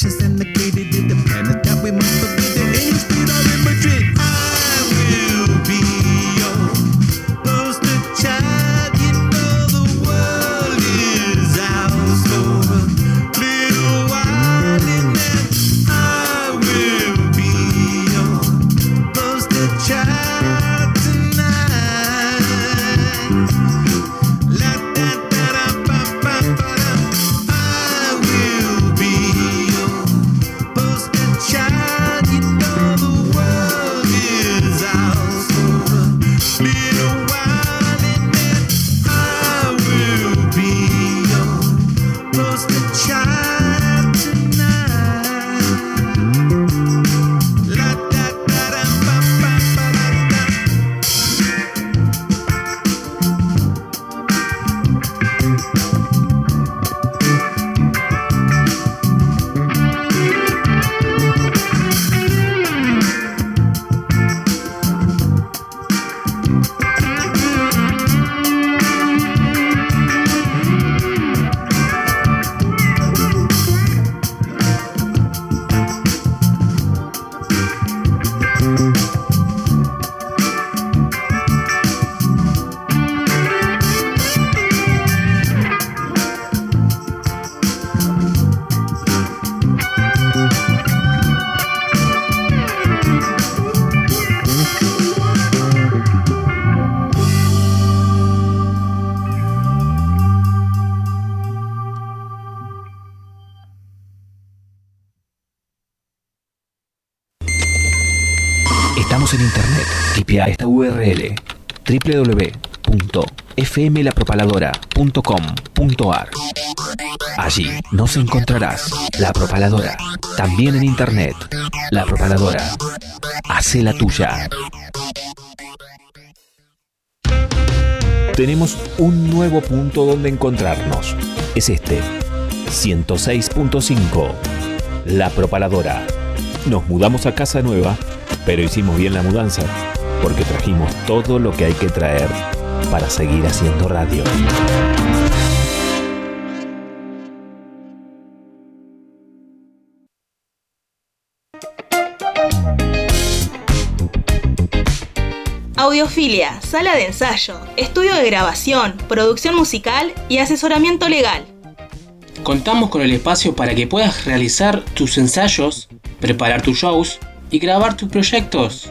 delicious in the URL www.fmlapropaladora.com.ar. Allí nos encontrarás La Propaladora, también en Internet. La Propaladora, hace la tuya. Tenemos un nuevo punto donde encontrarnos. Es este, 106.5. La Propaladora. Nos mudamos a casa nueva, pero hicimos bien la mudanza porque trajimos todo lo que hay que traer para seguir haciendo radio. Audiofilia, sala de ensayo, estudio de grabación, producción musical y asesoramiento legal. Contamos con el espacio para que puedas realizar tus ensayos, preparar tus shows y grabar tus proyectos.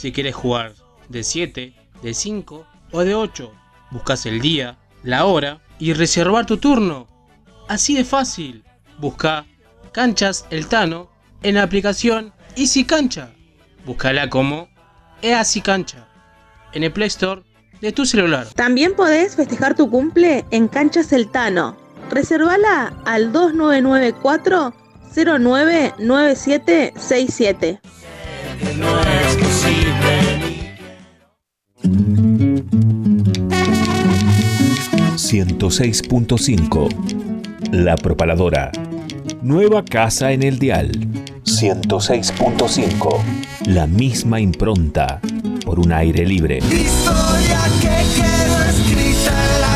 si quieres jugar de 7, de 5 o de 8. Buscas el día, la hora y reservar tu turno. Así de fácil. Busca Canchas El Tano en la aplicación Easy Cancha. Búscala como Easy Cancha en el Play Store de tu celular. También podés festejar tu cumple en Canchas El Tano. Reservala al 2994 099767. No es posible. 106.5 La Propaladora. Nueva casa en el dial. 106.5 La misma impronta por un aire libre. Historia que quedó escrita en las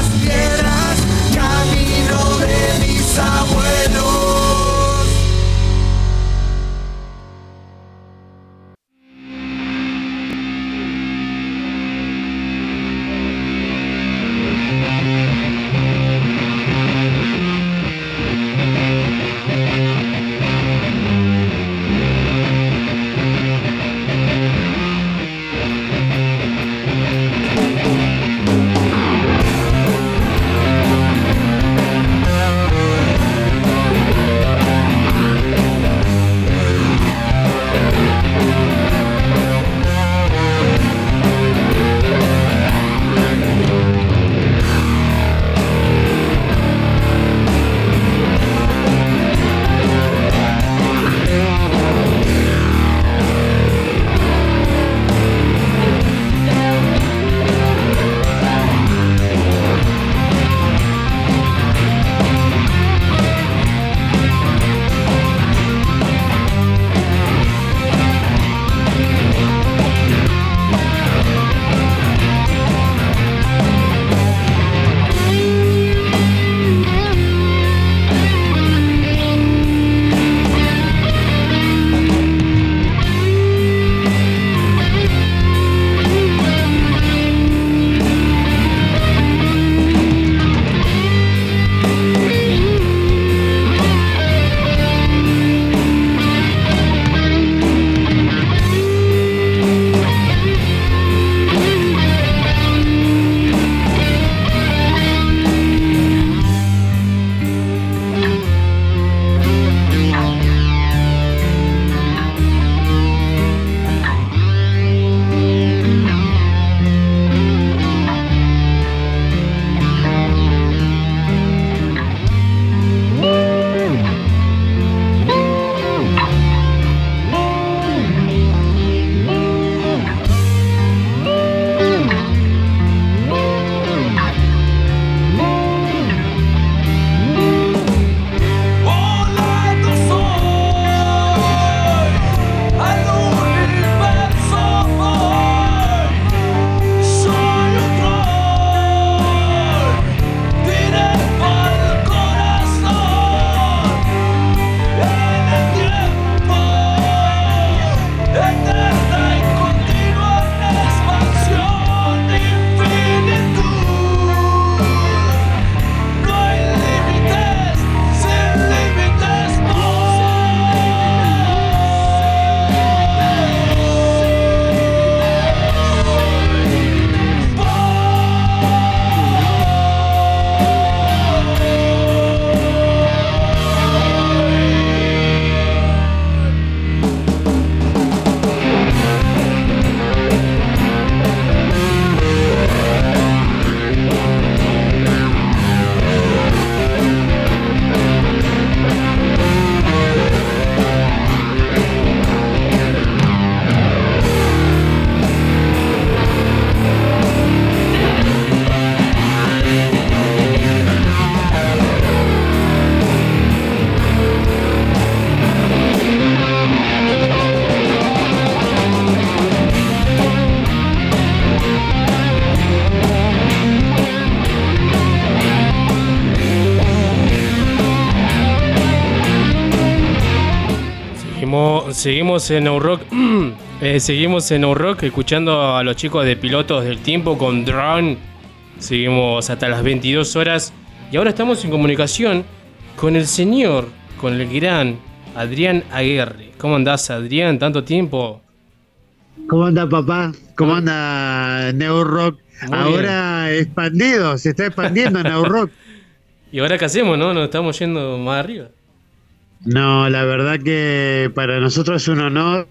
seguimos en No Rock. eh, seguimos en No Rock escuchando a los chicos de Pilotos del Tiempo con Drone. Seguimos hasta las 22 horas. Y ahora estamos en comunicación con el señor, con el gran Adrián Aguirre. ¿Cómo andás, Adrián? ¿Tanto tiempo? ¿Cómo anda papá? ¿Cómo anda Neo Rock? Muy Ahora expandido, se está expandiendo Neo Rock. ¿Y ahora qué hacemos, no? Nos estamos yendo más arriba. No, la verdad que para nosotros es un honor,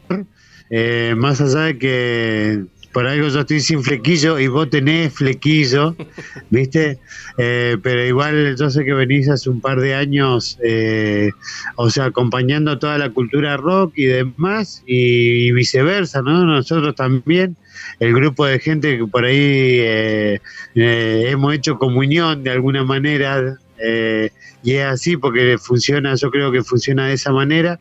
eh, más allá de que por algo yo estoy sin flequillo y vos tenés flequillo, ¿viste? Eh, pero igual yo sé que venís hace un par de años, eh, o sea, acompañando toda la cultura rock y demás, y, viceversa, ¿no? Nosotros también, el grupo de gente que por ahí eh, eh, hemos hecho comunión de alguna manera, eh, y es así porque funciona, yo creo que funciona de esa manera.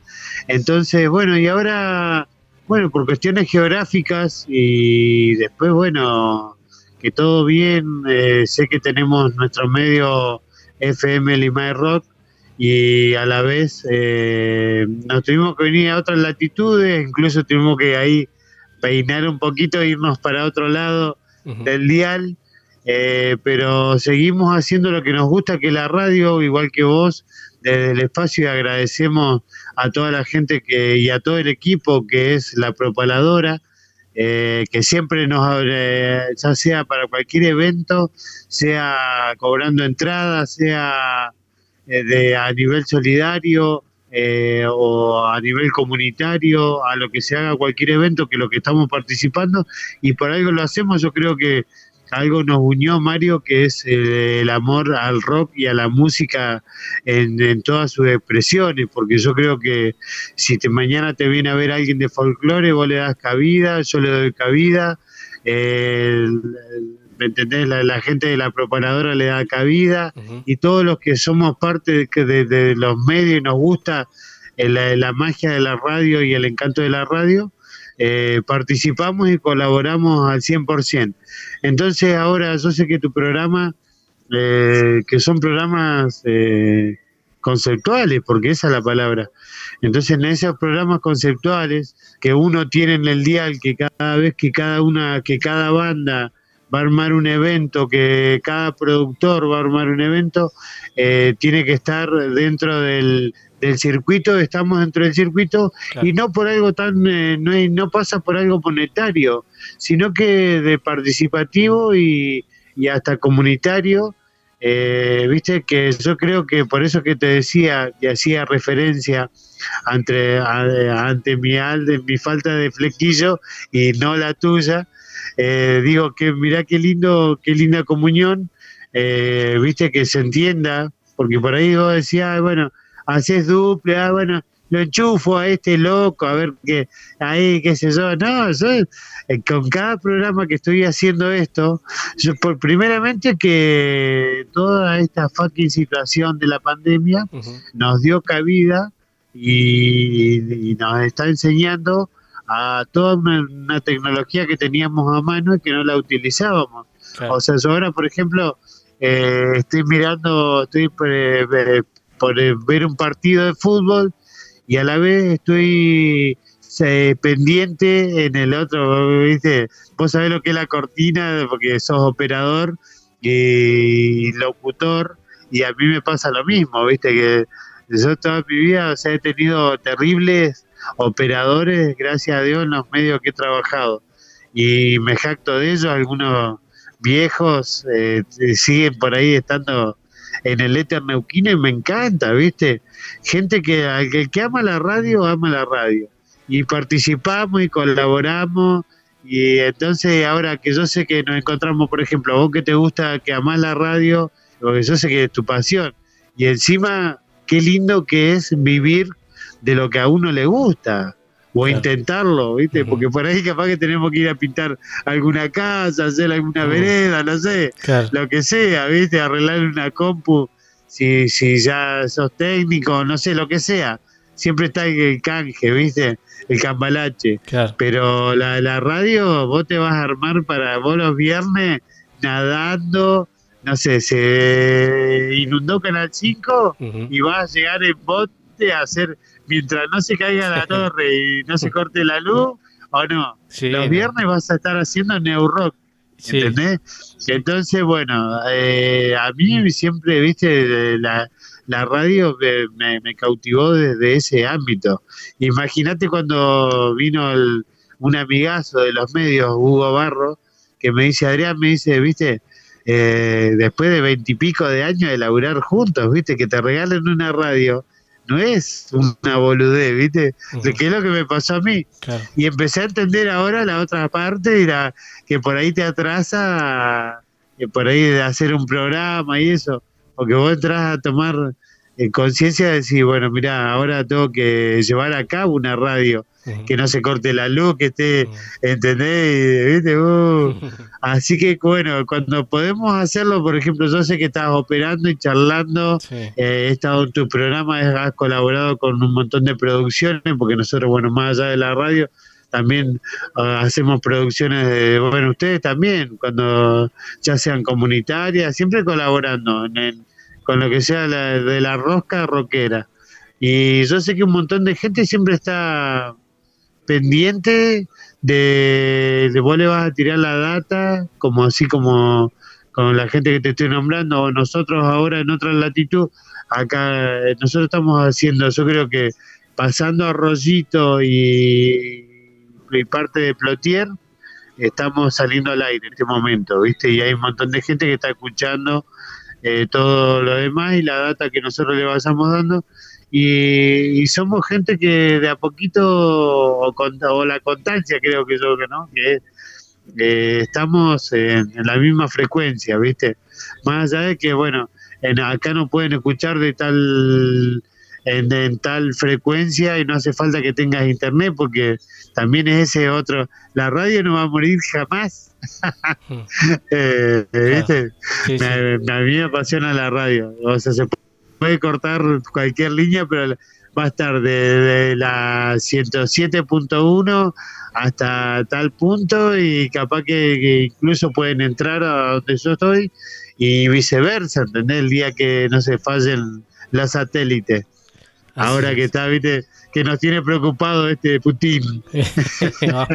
Entonces, bueno, y ahora, bueno, por cuestiones geográficas y después, bueno, que todo bien, eh, sé que tenemos nuestro medio FM Lima de Rock y a la vez eh, nos tuvimos que venir a otras latitudes, incluso tuvimos que ahí peinar un poquito e irnos para otro lado del dial. Eh, pero seguimos haciendo lo que nos gusta, que la radio, igual que vos, desde el espacio y agradecemos a toda la gente que y a todo el equipo que es la propaladora, eh, que siempre nos, eh, ya sea para cualquier evento, sea cobrando entradas, sea eh, de, a nivel solidario eh, o a nivel comunitario, a lo que se haga cualquier evento, que lo que estamos participando, y por algo lo hacemos, yo creo que algo nos unió, Mario, que es eh, el amor al rock y a la música en, en todas sus expresiones, porque yo creo que si te, mañana te viene a ver alguien de folclore, vos le das cabida, yo le doy cabida, eh, ¿me entendés? La, la gente de la propagadora le da cabida, y todos los que somos parte de, de- de los medios y nos gusta eh, la, la magia de la radio y el encanto de la radio, eh, participamos y colaboramos al 100%. Entonces ahora yo sé que tu programa, eh, que son programas eh, conceptuales, porque esa es la palabra. Entonces en esos programas conceptuales que uno tiene en el dial, que cada vez que cada una, que cada banda va a armar un evento, que cada productor va a armar un evento, eh, tiene que estar dentro del, del circuito, estamos dentro del circuito y no por algo tan, eh, no, no pasa por algo monetario, sino que de participativo y, y hasta comunitario. Eh, Viste que yo creo que por eso que te decía y hacía referencia ante, a- ante mi, alde, mi falta de flequillo y no la tuya, eh, digo que mirá qué lindo, qué linda comunión, eh, viste que se entienda, porque por ahí vos decías, "Ay, bueno, haces duple, ah, bueno, lo enchufo a este loco, a ver qué, ahí, qué sé yo. No, yo eh, con cada programa que estoy haciendo esto, yo por primeramente que toda esta fucking situación de la pandemia nos dio cabida y, y nos está enseñando a toda una, una tecnología que teníamos a mano y que no la utilizábamos. O sea, yo ahora, por ejemplo, eh, estoy mirando, estoy eh, ver- por, eh, ver un partido de fútbol y a la vez estoy eh, pendiente en el otro, ¿viste? Vos sabés lo que es la cortina, porque sos operador y locutor, y a mí me pasa lo mismo, ¿viste? Que yo toda mi vida, o sea, he tenido terribles operadores, gracias a Dios, en los medios que he trabajado. Y me jacto de ellos, algunos viejos eh, siguen por ahí estando en el éter neuquino y me encanta, ¿viste? Gente que, el que ama la radio, ama la radio. Y participamos y colaboramos. Y entonces ahora que yo sé que nos encontramos, por ejemplo, vos que te gusta, que amás la radio, porque yo sé que es tu pasión. Y encima, qué lindo que es vivir de lo que a uno le gusta. O intentarlo, ¿viste? Porque por ahí capaz que tenemos que ir a pintar alguna casa, hacer alguna vereda, no sé, Claro. lo que sea, ¿viste? Arreglar una compu, si, si ya sos técnico, no sé, lo que sea. Siempre está el, canje, ¿viste? El cambalache. Pero la, la radio, vos te vas a armar para vos los viernes nadando, no sé, se inundó Canal 5 y vas a llegar en bot ¿viste? hacer, mientras no se caiga la torre y no se corte la luz, o no. Sí, Los viernes vas a estar haciendo New Rock. Sí. ¿Entendés? Entonces, bueno, eh, a mí siempre, viste, la, la radio me, me- me cautivó desde ese ámbito. Imagínate cuando vino el- un amigazo de los medios, Hugo Barro, que me dice, Adrián, me dice, viste, eh, después de veintipico de años de laburar juntos, viste, que te regalen una radio, no es una boludez, viste, de que es lo que me pasó a mí. Claro. Y empecé a entender ahora la otra parte, y la, que por ahí te atrasa, que por ahí de hacer un programa y eso, porque vos entras a tomar eh, conciencia de decir, bueno, mira, ahora tengo que llevar a cabo una radio, que no se corte la luz, que esté, ¿entendés? ¿viste? Uh, así que bueno, cuando podemos hacerlo, por ejemplo, yo sé que estás operando y charlando, eh, he estado en tu programa, has colaborado con un montón de producciones, porque nosotros, bueno, más allá de la radio, también ah, hacemos producciones de, bueno, ustedes también, cuando ya sean comunitarias, siempre colaborando en el- con lo que sea la- de la rosca rockera. Y yo sé que un montón de gente siempre está pendiente de, de vos le vas a tirar la data, como así como con la gente que te estoy nombrando, o nosotros ahora en otra latitud, acá eh, nosotros estamos haciendo, yo creo que pasando a Rollito y, parte de Plotier, estamos saliendo al aire en este momento, ¿viste? Y hay un montón de gente que está escuchando eh, todo lo demás y la data que nosotros le vayamos dando. Y, y somos gente que de a poquito, o, con- o la constancia creo que yo que no, que eh, estamos en, en la misma frecuencia, ¿viste? Más allá de que, bueno, en, acá no pueden escuchar de tal en, en tal frecuencia y no hace falta que tengas internet porque también es ese otro, la radio no va a morir jamás. Eh, ¿viste? Me- me- a mí me apasiona la radio, o sea, se puede cortar cualquier línea, pero va a estar de, de la 107.1 hasta tal punto y capaz que, que incluso pueden entrar a donde yo estoy y viceversa, ¿entendés? El día que no se fallen los satélites. Ahora que está, viste, que nos tiene preocupado este Putin. No,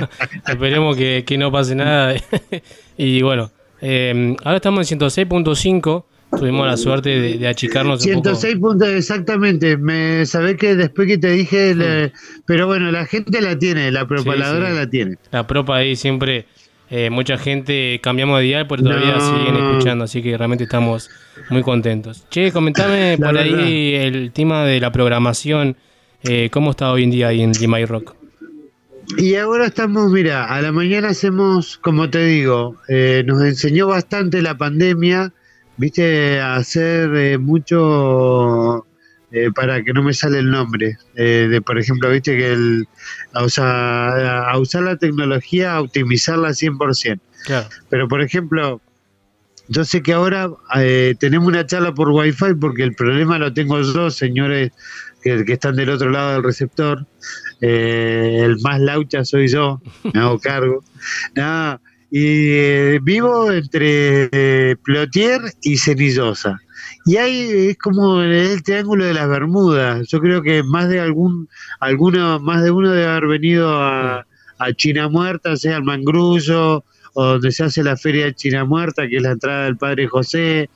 esperemos que, que no pase nada. y bueno, eh, ahora estamos en 106.5. Tuvimos la suerte de, de achicarnos un poco. 106 puntos, exactamente. Me sabés que después que te dije, le- pero bueno, la gente la tiene, la propaladora Sí, sí. la tiene. La propa ahí siempre, eh, mucha gente cambiamos de dial, pero todavía No. siguen escuchando, así que realmente estamos muy contentos. Che, comentame por verdad. ahí el tema de la programación, eh, ¿cómo está hoy en día ahí en Lima Rock? Y ahora estamos, mira, a la mañana hacemos, como te digo, eh, nos enseñó bastante la pandemia, viste, hacer eh, mucho, eh, para que no me sale el nombre, eh, de por ejemplo, viste que el, a, usar, a usar la tecnología, a optimizarla 100%. Claro. Pero por ejemplo, yo sé que ahora eh, tenemos una charla por Wi-Fi porque el problema lo tengo yo, señores que, que están del otro lado del receptor. Eh, el más laucha soy yo, me hago cargo. Nada, eh, vivo entre eh, Plotier y Cenillosa. Y ahí es como el triángulo de las Bermudas. Yo creo que más de algún, alguno, más de uno debe haber venido a, a China Muerta, sea al Mangrullo, o donde se hace la feria de China Muerta, que es la entrada del Padre José,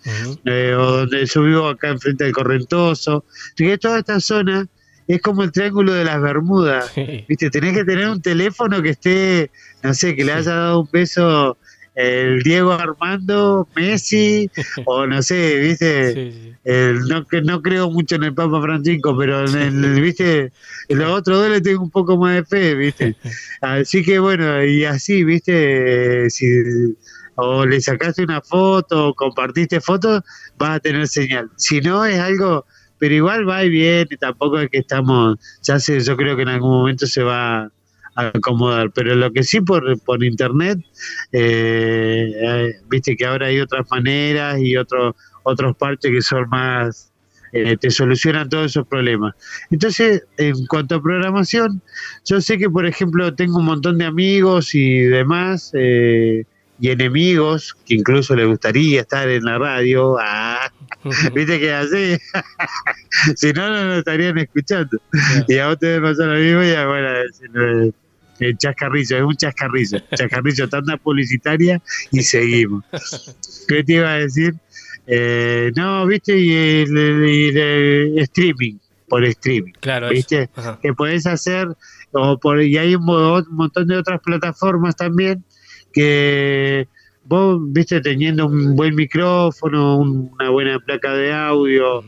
eh, o donde yo vivo acá enfrente del Correntoso. Así que toda esta zona es como el triángulo de las Bermudas. Viste, tenés que tener un teléfono que esté, no sé, que le haya dado un beso el Diego Armando Messi, o no sé, viste, el- no, que no creo mucho en el Papa Francisco, pero en el, viste, en los otros dos le tengo un poco más de fe, viste. Así que bueno, y así, viste, si o le sacaste una foto o compartiste fotos, vas a tener señal. Si no, es algo, pero igual va y viene, tampoco es que estamos, ya sé, yo creo que en algún momento se va a acomodar, pero lo que sí por, por internet, eh, viste que ahora hay otras maneras y otros otros parches que son más, eh, te solucionan todos esos problemas. Entonces, en cuanto a programación, yo sé que, por ejemplo, tengo un montón de amigos y demás, eh, y enemigos, que incluso le gustaría estar en la radio. Ah, Viste que así, si no, no nos estarían escuchando. Y a vos te lo mismo y a, bueno, el chascarrillo, es un chascarrillo, chascarrillo, tanda publicitaria y seguimos. ¿Qué te iba a decir? Eh, no, viste, y el, streaming, por streaming. Claro. ¿viste? Que podés hacer, o por, y hay un montón de otras plataformas también que vos, viste, teniendo un buen micrófono, un- una buena placa de audio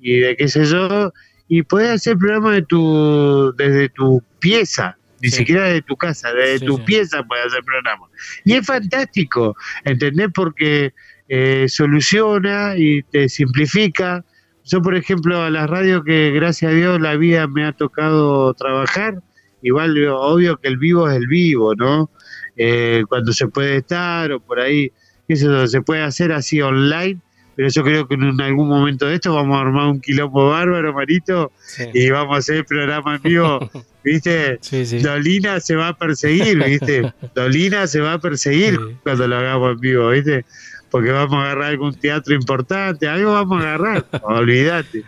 y de qué sé yo, y podés hacer programa de tu, desde tu pieza. Ni siquiera de tu casa, desde Sí, tu sí. pieza puedes hacer programa. Y es fantástico, ¿entendés? Porque eh, soluciona y te simplifica. Yo, por ejemplo, a las radios que gracias a Dios la vida me ha tocado trabajar, igual obvio que el vivo es el vivo, ¿no? Eh, cuando se puede estar o por ahí, yo, se puede hacer así online, pero yo creo que en algún momento de esto vamos a armar un quilombo bárbaro, Marito, y vamos a hacer el programa en vivo, ¿viste? Dolina se va a perseguir, ¿viste? Dolina se va a perseguir cuando lo hagamos en vivo, ¿viste? Porque vamos a agarrar algún teatro importante, algo vamos a agarrar, olvídate.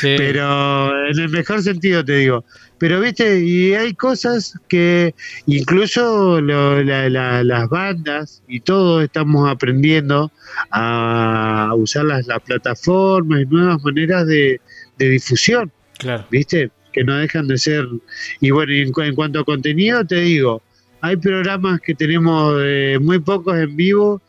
Pero en el mejor sentido te digo. Pero viste, y hay cosas que incluso lo- la- la- las bandas y todos estamos aprendiendo a usar las, las plataformas y nuevas maneras de, de difusión. Claro. ¿Viste? Que no dejan de ser. Y bueno, en, en cuanto a contenido, te digo, hay programas que tenemos eh, muy pocos en vivo,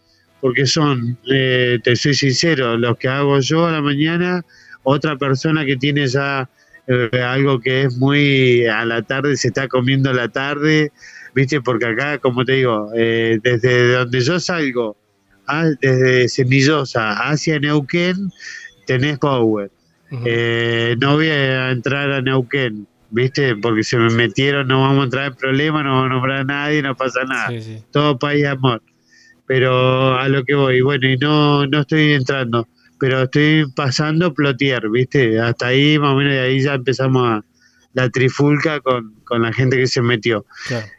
porque son, eh, te soy sincero, los que hago yo a la mañana, otra persona que tiene ya algo que es muy a la tarde, se está comiendo a la tarde, ¿viste? Porque acá, como te digo, eh, desde donde yo salgo, ah, desde Semillosa hacia Neuquén, tenés Power. Eh, no voy a entrar a Neuquén, ¿viste? Porque se me metieron, no vamos a entrar en problemas, no vamos a nombrar a nadie, no pasa nada. Todo país amor. Pero a lo que voy, bueno, y no, no estoy entrando, pero estoy pasando plotier, ¿viste? Hasta ahí, más o menos, de ahí ya empezamos a la trifulca con, con la gente que se metió.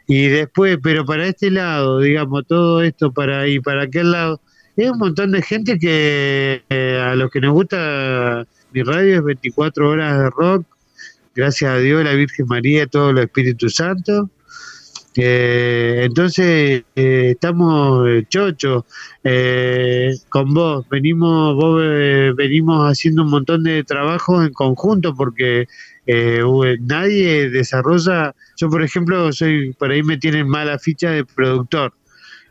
Y después, pero para este lado, digamos, todo esto para ahí, para aquel lado, es un montón de gente que eh, a los que nos gusta mi radio es 24 horas de rock, gracias a Dios, la Virgen María, todo el Espíritu Santo. Eh, entonces eh, estamos eh, chochos eh, con vos, venimos, vos eh, venimos haciendo un montón de trabajo en conjunto porque nadie desarrolla, yo por ejemplo soy, por ahí me tienen mala ficha de productor,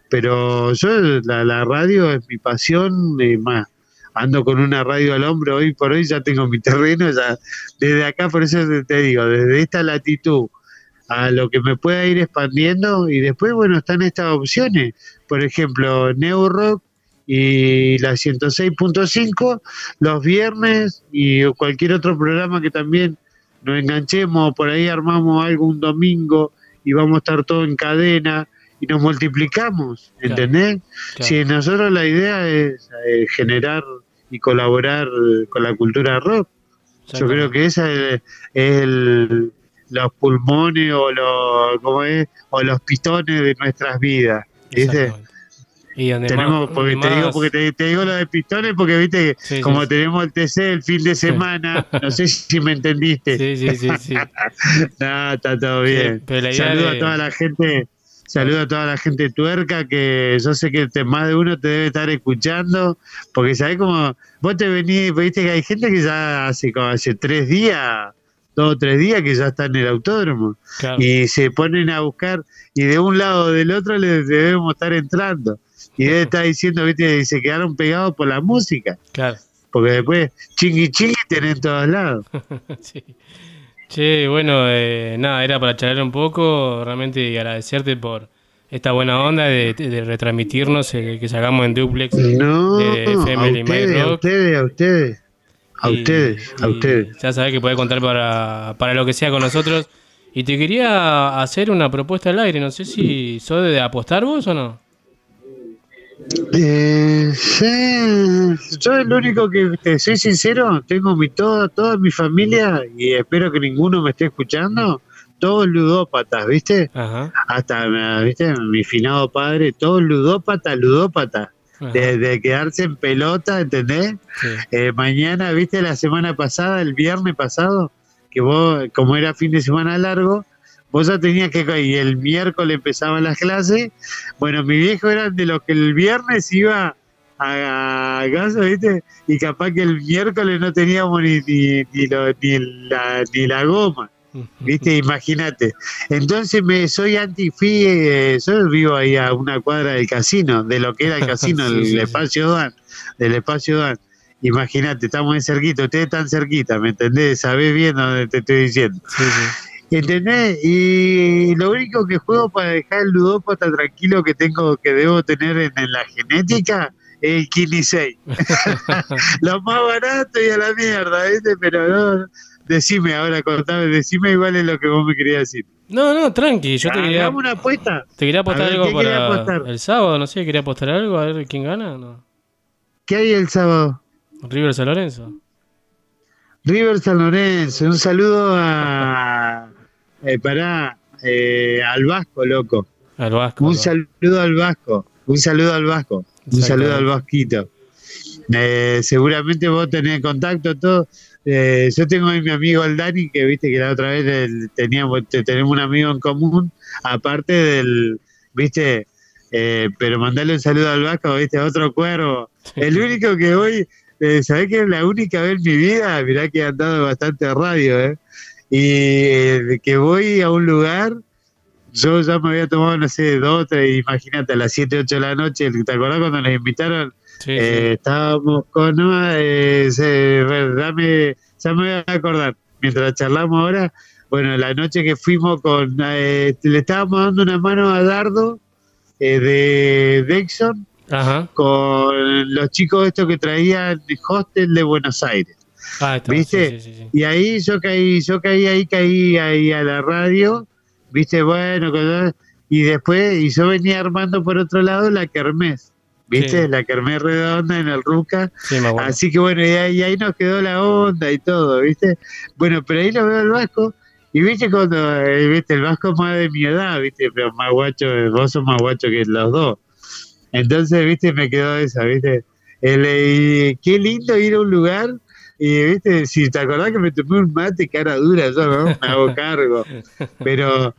pero yo la, la radio es mi pasión, más, ando con una radio al hombro, hoy por hoy ya tengo mi terreno, desde acá, por eso te digo, desde esta latitud a lo que me pueda ir expandiendo y después, bueno, están estas opciones, por ejemplo, Neo Rock y la 106.5 los viernes y cualquier otro programa que también nos enganchemos, por ahí armamos algo un domingo y vamos a estar todo en cadena y nos multiplicamos, ¿entendés? Claro. Si nosotros la idea es eh, generar y colaborar eh, con la cultura rock, yo creo que esa es, es el- los pulmones o los, ¿cómo es? o los pistones de nuestras vidas. ¿viste? Y donde Tenemos, más- porque te más- digo, porque te, te digo lo de pistones, porque viste que Sí, como sí. tenemos el TC el fin de semana, no sé si me entendiste. Sí, sí, sí, sí. no, está todo bien. Saludo de- a toda la gente, saludo a toda la gente tuerca que yo sé que te- más de uno te debe estar escuchando, porque sabés como vos te venís, viste que hay gente que ya hace como hace tres días, dos o tres días que ya está en el autódromo Claro. y se ponen a buscar y de un lado o del otro les debemos estar entrando. Y debe estar diciendo, viste, se quedaron pegados por la música. Claro. Porque después chingui chingui tenés en todos lados. Sí. Che, bueno, eh, nada, era para charlar un poco, realmente y agradecerte por esta buena onda de, de retransmitirnos, eh, que sacamos en duplex No, de a FM y ustedes, a ustedes, a ustedes. A Y- ustedes, a ustedes. Ya sabés que podés contar para, para lo que sea con nosotros. Y te quería hacer una propuesta al aire, no sé si sos de apostar vos o no. Eh, sí, yo el único que te soy sincero, tengo mi toda, toda mi familia y espero que ninguno me esté escuchando, todos ludópatas, ¿viste? Ajá. Hasta, ¿viste? Mi finado padre, todos ludópatas, ludópatas. De, de quedarse en pelota, ¿entendés? Sí. Eh, mañana, ¿viste? La semana pasada, el viernes pasado, que vos, como era fin de semana largo, vos ya tenías que, y el miércoles empezaban las clases, bueno, mi viejo era de los que el viernes iba a, a casa, ¿viste? Y capaz que el miércoles no teníamos ni, ni, ni, lo- ni la, ni la goma. ¿Viste? Imagínate. Entonces me soy anti fui, eh, yo vivo ahí a una cuadra del casino, de lo que era el casino, Sí, el sí, sí. espacio Dan, del espacio Dan. Imagínate, estamos muy cerquita, ustedes están cerquita, ¿me entendés? Sabés bien dónde te estoy diciendo. ¿Entendés? Y lo único que juego para dejar el ludópata tranquilo que tengo, que debo tener en, en la genética, es el Kini 6. lo más barato y a la mierda, ¿viste? Pero no, decime ahora, contame, decime igual es lo que vos me querías decir. No, no, tranqui, yo te quería, una apuesta. te quería apostar ver, algo ¿qué quería para apostar? el sábado, no sé, quería apostar algo, a ver quién gana, no. ¿Qué hay el sábado? River San Lorenzo. River San Lorenzo, un saludo a. Eh, pará, eh, al Vasco, loco. Al Vasco. Un saludo al Vasco, un saludo al Vasco, un saludo al Vasquito. Eh, seguramente vos tenés contacto, todo. Eh, yo tengo a mi amigo el Dani, que viste que la otra vez el- teníamos, te- tenemos un amigo en común, aparte del, viste, eh, pero mandarle un saludo al Vasco, viste, otro cuervo. El único que voy, eh, ¿sabés que es la única vez en mi vida? Mirá que he andado bastante a radio, ¿eh? Y eh, que voy a un lugar yo ya me había tomado, no sé, dos, tres, imagínate, a las 7, 8 de la noche, ¿te acordás cuando nos invitaron? Sí, Eh, estábamos con, no, eh, se- dame, ya me voy a acordar, mientras charlamos ahora, bueno, la noche que fuimos con, eh, le estábamos dando una mano a Dardo eh, de Dexon Ajá. con los chicos estos que traían hostel de Buenos Aires. Ah, está, ¿Viste? sí. Y ahí yo caí, yo caí ahí, caí ahí a la radio, viste, bueno, y después, y yo venía armando por otro lado la kermés, viste, Sí. la kermés redonda en el Ruca, Sí, así que bueno, y ahí, y ahí nos quedó la onda y todo, viste, bueno, pero ahí lo veo el Vasco, y viste cuando, eh, viste, el Vasco es más de mi edad, viste, pero más guacho, vos sos más guacho que los dos, entonces, viste, me quedó esa, viste, el, eh, qué lindo ir a un lugar y viste, si te acordás que me tomé un mate cara dura, yo no me hago cargo. Pero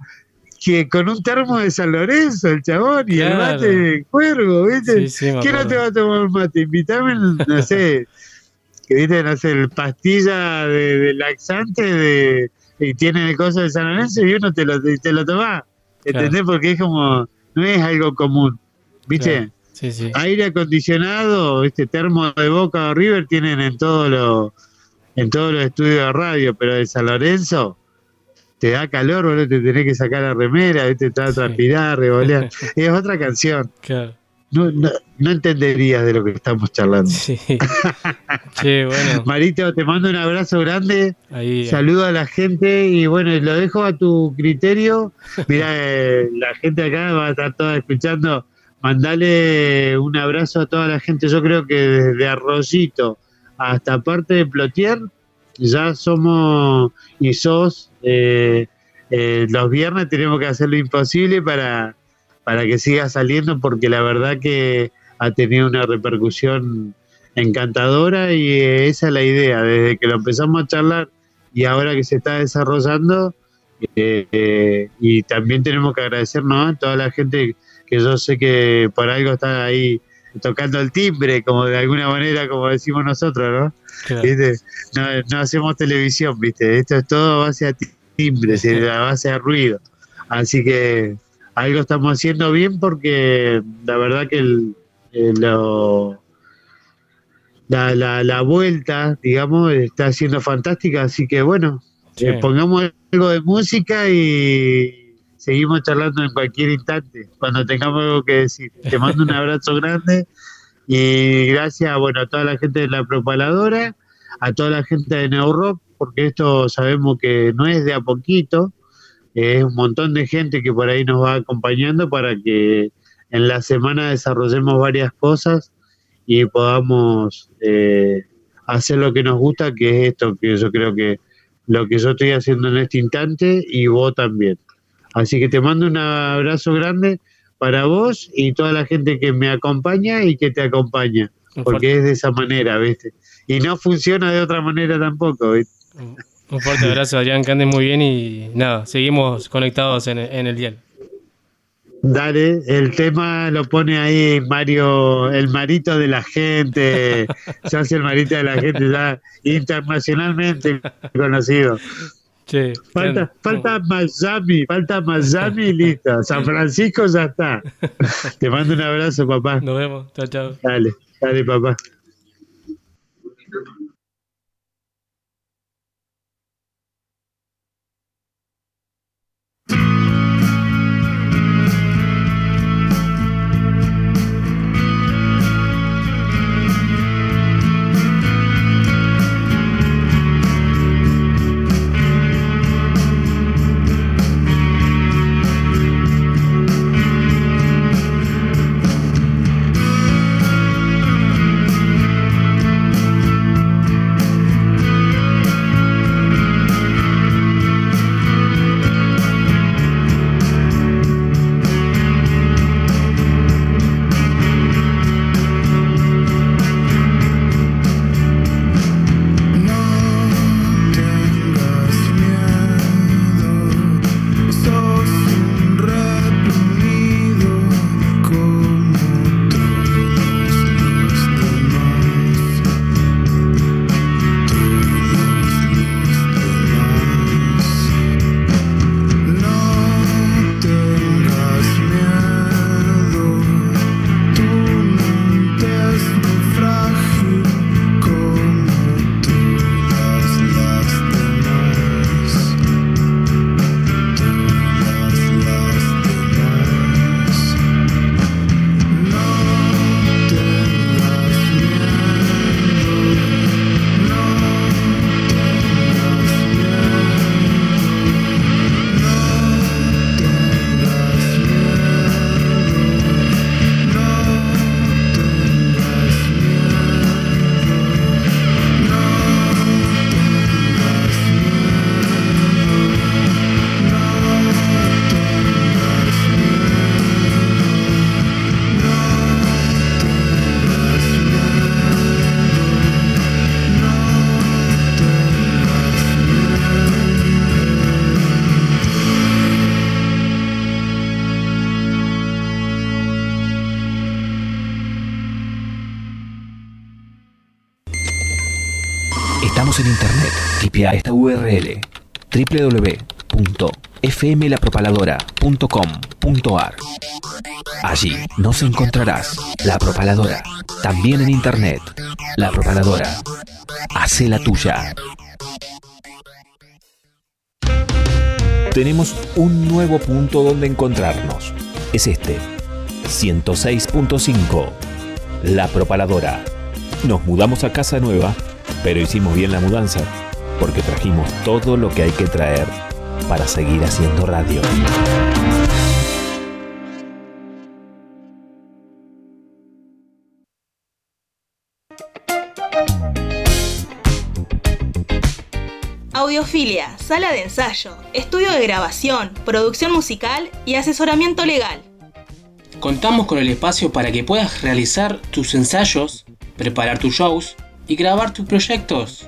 que con un termo de San Lorenzo, el chabón, y el mate de cuervo, ¿viste? Sí, ¿Qué no te va a tomar un mate? Invítame, no sé, que viste, no sé, el pastilla de, de laxante de, y tiene el coso de San Lorenzo y uno te lo, te lo toma. ¿Entendés? Porque es como, no es algo común, ¿viste? Claro. Sí, sí. aire acondicionado, este termo de Boca o River tienen en todos los en todos los estudios de radio, pero de San Lorenzo te da calor, boludo, te tenés que sacar la remera, te va a transpirar, revolear. es otra canción. Claro. No, no, no entenderías de lo que estamos charlando. Sí. Che, bueno. Marito, te mando un abrazo grande. Ahí. Saludo a la gente y bueno, lo dejo a tu criterio. Mira, eh, la gente acá va a estar toda escuchando. Mandale un abrazo a toda la gente. Yo creo que desde Arroyito hasta parte de Plotier ya somos y sos. eh, eh, los viernes tenemos que hacer lo imposible para, para que siga saliendo porque la verdad que ha tenido una repercusión encantadora y eh, esa es la idea. Desde que lo empezamos a charlar y ahora que se está desarrollando, eh, eh, y también tenemos que agradecernos a toda la gente que yo sé que por algo está ahí tocando el timbre, como de alguna manera, como decimos nosotros, ¿no? Claro. ¿Viste? No, no hacemos televisión, ¿viste? Esto es todo a base a timbres, a base a ruido. Así que algo estamos haciendo bien porque la verdad que el, eh, lo, la, la, la vuelta, digamos, está siendo fantástica. Así que bueno, Sí. eh, pongamos algo de música y seguimos charlando en cualquier instante, cuando tengamos algo que decir. Te mando un abrazo grande y gracias bueno, a toda la gente de la propaladora, a toda la gente de Neurock, porque esto sabemos que no es de a poquito, es un montón de gente que por ahí nos va acompañando para que en la semana desarrollemos varias cosas y podamos eh, hacer lo que nos gusta, que es esto, que yo creo que lo que yo estoy haciendo en este instante y vos también. Así que te mando un abrazo grande para vos y toda la gente que me acompaña y que te acompaña, porque es de esa manera, ¿viste? Y no funciona de otra manera tampoco, ¿viste? Un fuerte abrazo, Adrián, que andes muy bien y nada, seguimos conectados en, en el dial. Dale, el tema lo pone ahí Mario, el marito de la gente, se hace el marito de la gente ya internacionalmente conocido. Che, Falta, falta Miami, falta Miami y listo. San Francisco ya está. Te mando un abrazo, papá. Nos vemos, chao, chao. Dale, dale, papá. Tipea esta URL www.fmlapropaladora.com.ar Allí nos encontrarás La Propaladora, también en internet. La Propaladora. Hace la tuya. Tenemos un nuevo punto donde encontrarnos. Es este. 106.5. La Propaladora. Nos mudamos a casa nueva, pero hicimos bien la mudanza, porque trajimos todo lo que hay que traer para seguir haciendo radio. Audiofilia, sala de ensayo, estudio de grabación, producción musical y asesoramiento legal. Contamos con el espacio para que puedas realizar tus ensayos, preparar tus shows y grabar tus proyectos.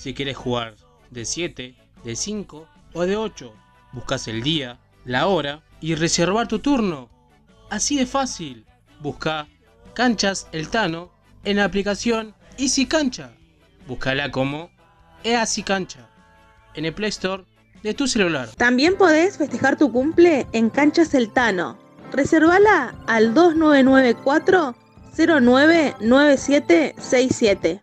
si quieres jugar de 7, de 5 o de 8. Buscas el día, la hora y reservar tu turno. Así de fácil. Busca Canchas El Tano en la aplicación Easy Cancha. Búscala como Easy Cancha en el Play Store de tu celular. También podés festejar tu cumple en Canchas El Tano. Reservala al 2994 099767.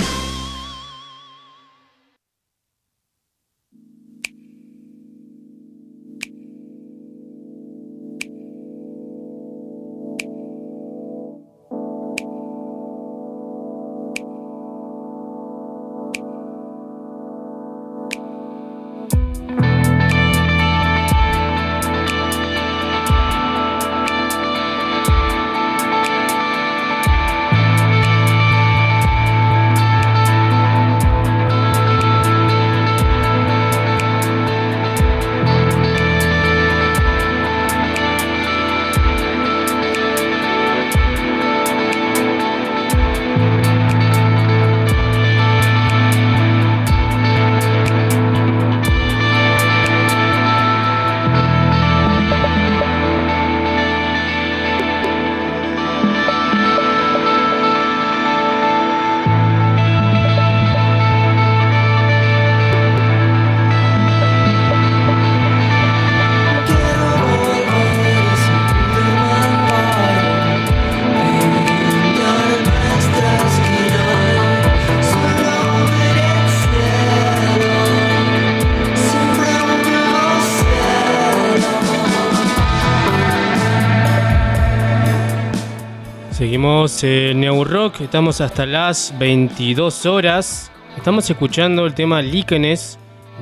Seguimos en New Rock, estamos hasta las 22 horas. Estamos escuchando el tema Líquenes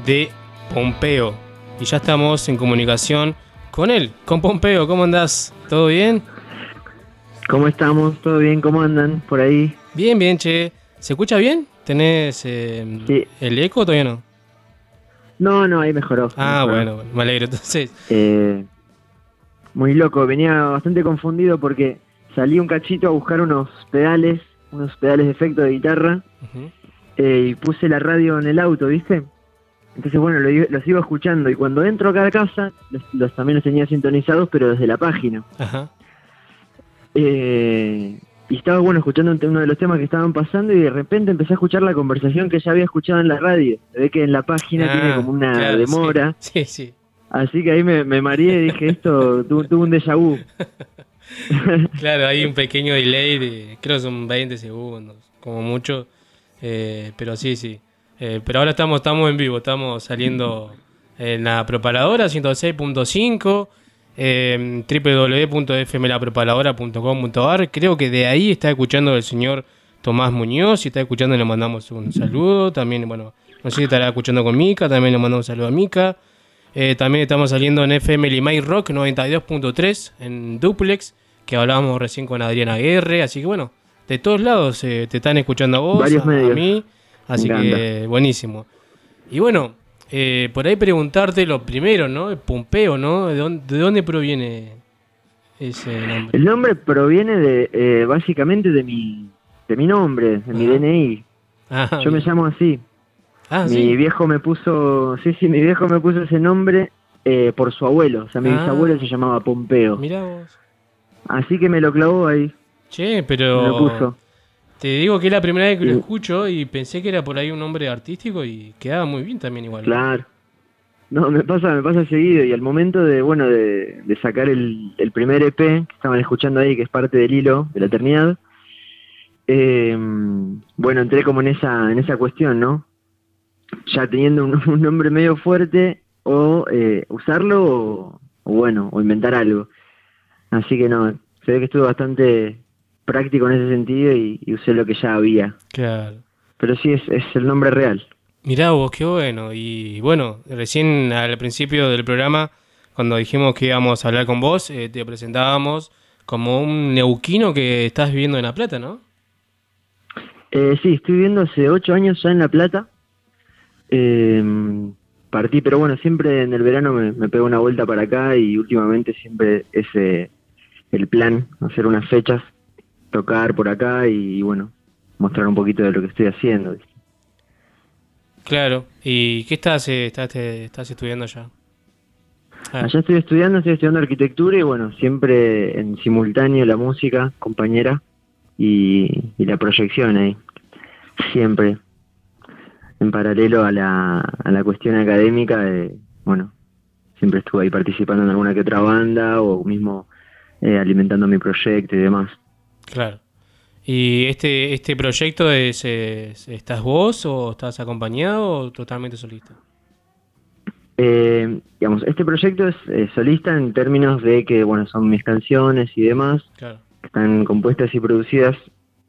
de Pompeo. Y ya estamos en comunicación con él, con Pompeo. ¿Cómo andás? ¿Todo bien? ¿Cómo estamos? ¿Todo bien? ¿Cómo andan por ahí? Bien, bien, che. ¿Se escucha bien? ¿Tenés eh, el eco o todavía no? No, no, ahí mejoró. Ah, Mejoró. bueno, bueno, me alegro. Entonces, Eh, muy loco, venía bastante confundido porque salí un cachito a buscar unos pedales, unos pedales de efecto de guitarra eh, y puse la radio en el auto, ¿viste? Entonces, bueno, lo los iba escuchando y cuando entro acá a casa, los, los- también los tenía sintonizados, pero desde la página. Ajá. Eh, y estaba, bueno, escuchando uno de los temas que estaban pasando y de repente empecé a escuchar la conversación que ya había escuchado en la radio. Se ve que en la página Ah, tiene como una claro, demora. Sí, sí. Así que ahí me, me mareé y dije, esto tu- tuvo un déjà vu. Claro, hay un pequeño delay de, creo que son 20 segundos, como mucho. Eh, pero sí, sí. Eh, pero ahora estamos, estamos en vivo, estamos saliendo en la propaladora 106.5, eh, www.fmlapropaladora.com.ar. Creo que de ahí está escuchando el señor Tomás Muñoz. Si está escuchando, le mandamos un saludo. También, bueno, no sé si estará escuchando con Mica, también le mandamos un saludo a Mica. Eh, también estamos saliendo en FM Limay Rock 92.3 en Duplex, que hablábamos recién con Adriana Guerre. Así que bueno, de todos lados eh, te están escuchando a vos, a, a mí. Así que buenísimo. Y bueno, eh, por ahí preguntarte lo primero, ¿no? El Pompeo, ¿no? ¿De dónde, de dónde proviene ese nombre? El nombre proviene de básicamente de mi, de mi nombre, de mi. DNI. Ah, Yo me llamo así. Ah, mi sí. viejo me puso, sí, sí, mi viejo me puso ese nombre eh, por su abuelo. O sea, mi Ah. bisabuelo se llamaba Pompeo. Mirá vos. Así que me lo clavó ahí. Che, Me pero. lo puso. Te digo que es la primera vez que lo escucho y pensé que era por ahí un nombre artístico y quedaba muy bien también igual. Claro. No, me pasa, me pasa seguido. Y al momento de, bueno, de, de sacar el, el primer EP que estaban escuchando ahí, que es parte del hilo de la eternidad, eh, bueno, entré como en esa, en esa cuestión, ¿no? Ya teniendo un, un nombre medio fuerte, o eh, usarlo, o, o bueno, o inventar algo. Así que no, se ve que estuve bastante práctico en ese sentido y, y usé lo que ya había. Claro. Pero sí, es, es el nombre real. Mirá vos, qué bueno. Y bueno, recién al principio del programa, cuando dijimos que íbamos a hablar con vos, eh, te presentábamos como un neuquino que estás viviendo en La Plata, ¿no? Eh, sí, estoy viviendo hace ocho años ya en La Plata. Eh, partí, pero bueno, siempre en el verano me, me pego una vuelta para acá y últimamente siempre ese el plan, hacer unas fechas, tocar por acá y, bueno, mostrar un poquito de lo que estoy haciendo. Claro. ¿Y qué estás, eh, estás, eh, estás estudiando ya? Ah, Allá estoy estudiando, estoy estudiando arquitectura y bueno, siempre en simultáneo la música, compañera, y, y la proyección ahí. Siempre. En paralelo a la, a la cuestión académica, eh, bueno, siempre estuve ahí participando en alguna que otra banda o mismo eh, alimentando mi proyecto y demás. Claro. ¿Y este, este proyecto es, es- estás vos o estás acompañado o totalmente solista? Eh, digamos, este proyecto es eh, solista en términos de que, bueno, son mis canciones y demás, Claro. que están compuestas y producidas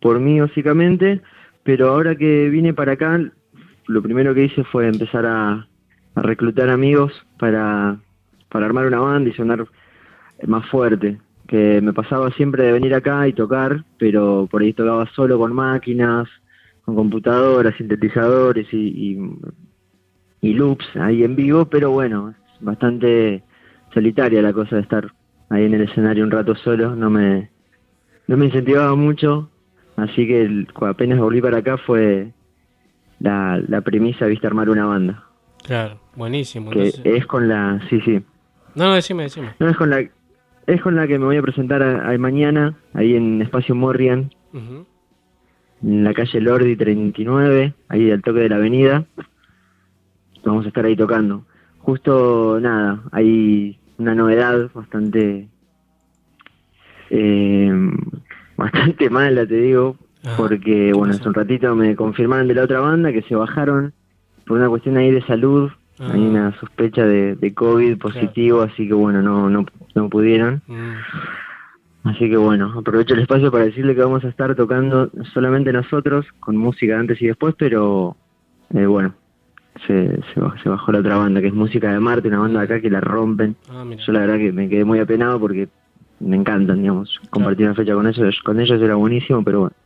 por mí básicamente, pero ahora que vine para acá, lo primero que hice fue empezar a, a reclutar amigos para, para armar una banda y sonar más fuerte, que me pasaba siempre de venir acá y tocar, pero por ahí tocaba solo con máquinas, con computadoras, sintetizadores y, y y loops ahí en vivo, pero bueno, es bastante solitaria la cosa de estar ahí en el escenario un rato solo, no me, no me incentivaba mucho, así que apenas volví para acá fue la, la premisa, viste, armar una banda, Claro, buenísimo. que entonces- es con la, sí, sí, No, no, decime, decime. no es con la, es con la que me voy a presentar a- a mañana, ahí en Espacio Morrian, en la calle Lordi 39, ahí al toque de la avenida. Vamos a estar ahí tocando. Justo, nada, hay una novedad bastante eh, bastante mala, te digo, porque, bueno, hace un ratito me confirmaron de la otra banda que se bajaron por una cuestión ahí de salud. Hay una sospecha de, de COVID positivo, así que, bueno, no, no, no pudieron. Así que bueno, aprovecho el espacio para decirle que vamos a estar tocando solamente nosotros, con música antes y después, pero eh, bueno, se, se, baj- se bajó la otra banda, que es Música de Marte, una banda de acá que la rompen. Ah. Yo la verdad que me quedé muy apenado porque me encantan, digamos, compartir una fecha con ellos, con ellos era buenísimo, pero bueno,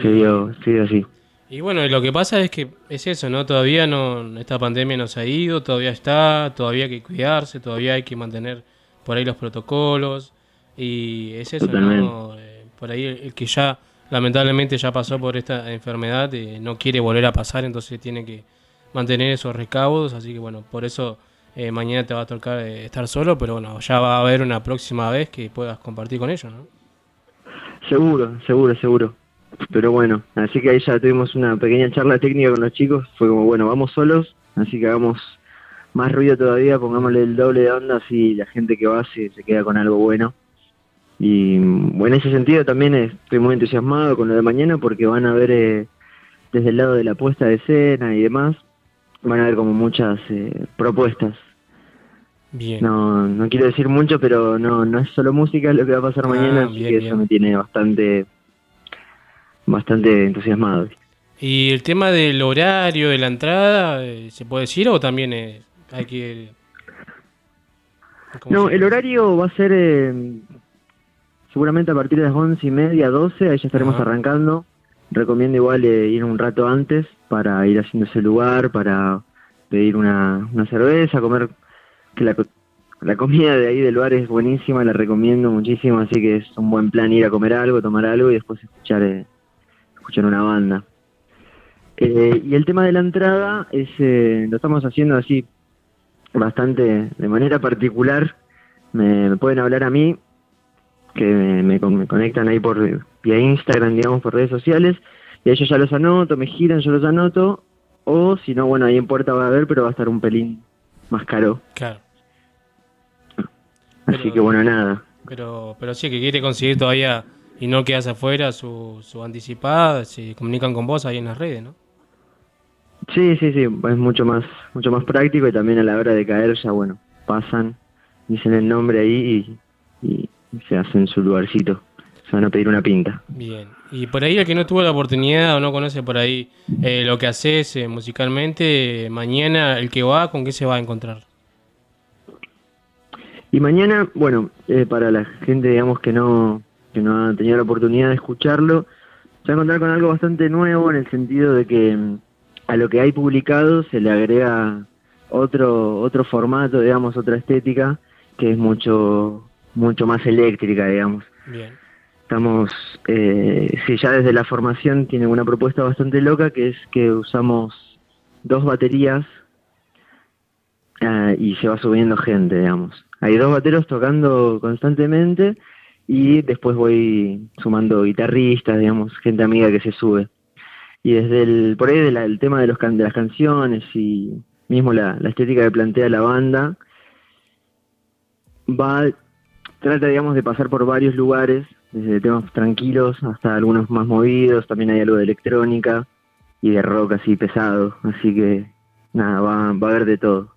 se dio, se dio así. Y bueno, lo que pasa es que es eso, ¿no? Todavía no, esta pandemia no se ha ido, todavía está, todavía hay que cuidarse, todavía hay que mantener por ahí los protocolos. Y es eso, ¿no? Eh, por ahí el, el que ya, lamentablemente, ya pasó por esta enfermedad, eh, no quiere volver a pasar, entonces tiene que mantener esos recaudos. Así que bueno, por eso eh, mañana te va a tocar eh, estar solo, pero bueno, ya va a haber una próxima vez que puedas compartir con ellos, ¿no? Seguro, seguro, seguro. Pero bueno, así que ahí ya tuvimos una pequeña charla técnica con los chicos. Fue como, bueno, vamos solos, así que hagamos más ruido todavía, pongámosle el doble de onda, así la gente que va se, se queda con algo bueno. Y bueno, en ese sentido también estoy muy entusiasmado con lo de mañana porque van a ver eh, desde el lado de la puesta de escena y demás, van a ver como muchas eh, propuestas. Bien. No, no quiero decir mucho, pero no, no es solo música lo que va a pasar Ah, mañana, así bien, que bien. eso me tiene bastante, bastante entusiasmado. ¿Y el tema del horario de la entrada, eh, se puede decir o también eh, hay que... No, el horario va a ser eh, seguramente a partir de las once y media, doce, ahí ya estaremos Ajá. arrancando. Recomiendo igual eh, ir un rato antes para ir haciéndose lugar, para pedir una, una cerveza, comer, que la, la comida de ahí del bar es buenísima, la recomiendo muchísimo, así que es un buen plan ir a comer algo, tomar algo y después escuchar, eh, escuchar una banda. Eh, y el tema de la entrada es eh, lo estamos haciendo así bastante de manera particular. Me, me pueden hablar a mí, que me, me me conectan ahí por vía Instagram, digamos, por redes sociales, y ellos ya los anoto, me giran, yo los anoto, o si no, bueno, ahí en puerta va a haber, pero va a estar un pelín más caro. Claro. Así que bueno, nada. Pero, pero sí, que quiere conseguir todavía y no quedas afuera su, su anticipada, se comunican con vos ahí en las redes, ¿no? Sí, sí, sí, es mucho más, mucho más práctico y también a la hora de caer ya, bueno, pasan, dicen el nombre ahí y, y se hacen su lugarcito. Se van a pedir una pinta. Bien. Y por ahí el que no tuvo la oportunidad o no conoce por ahí eh, lo que haces eh, musicalmente, eh, mañana el que va, ¿con qué se va a encontrar? Y mañana, bueno, eh, para la gente, digamos, que no, que no ha tenido la oportunidad de escucharlo, se va a encontrar con algo bastante nuevo en el sentido de que mm, a lo que hay publicado se le agrega otro, otro formato, digamos, otra estética, que es mucho, mucho más eléctrica, digamos. Bien. Estamos, eh, sí, ya desde la formación tiene una propuesta bastante loca que es que usamos dos baterías ah, y se va subiendo gente, digamos. Hay dos bateros tocando constantemente y después voy sumando guitarristas, digamos, gente amiga que se sube. Y desde el, por ahí de la- el tema de, los can- de las canciones y mismo la, la estética que plantea la banda, va, trata, digamos, de pasar por varios lugares, desde temas tranquilos hasta algunos más movidos, también hay algo de electrónica y de rock así pesado, así que nada, va, va a haber de todo.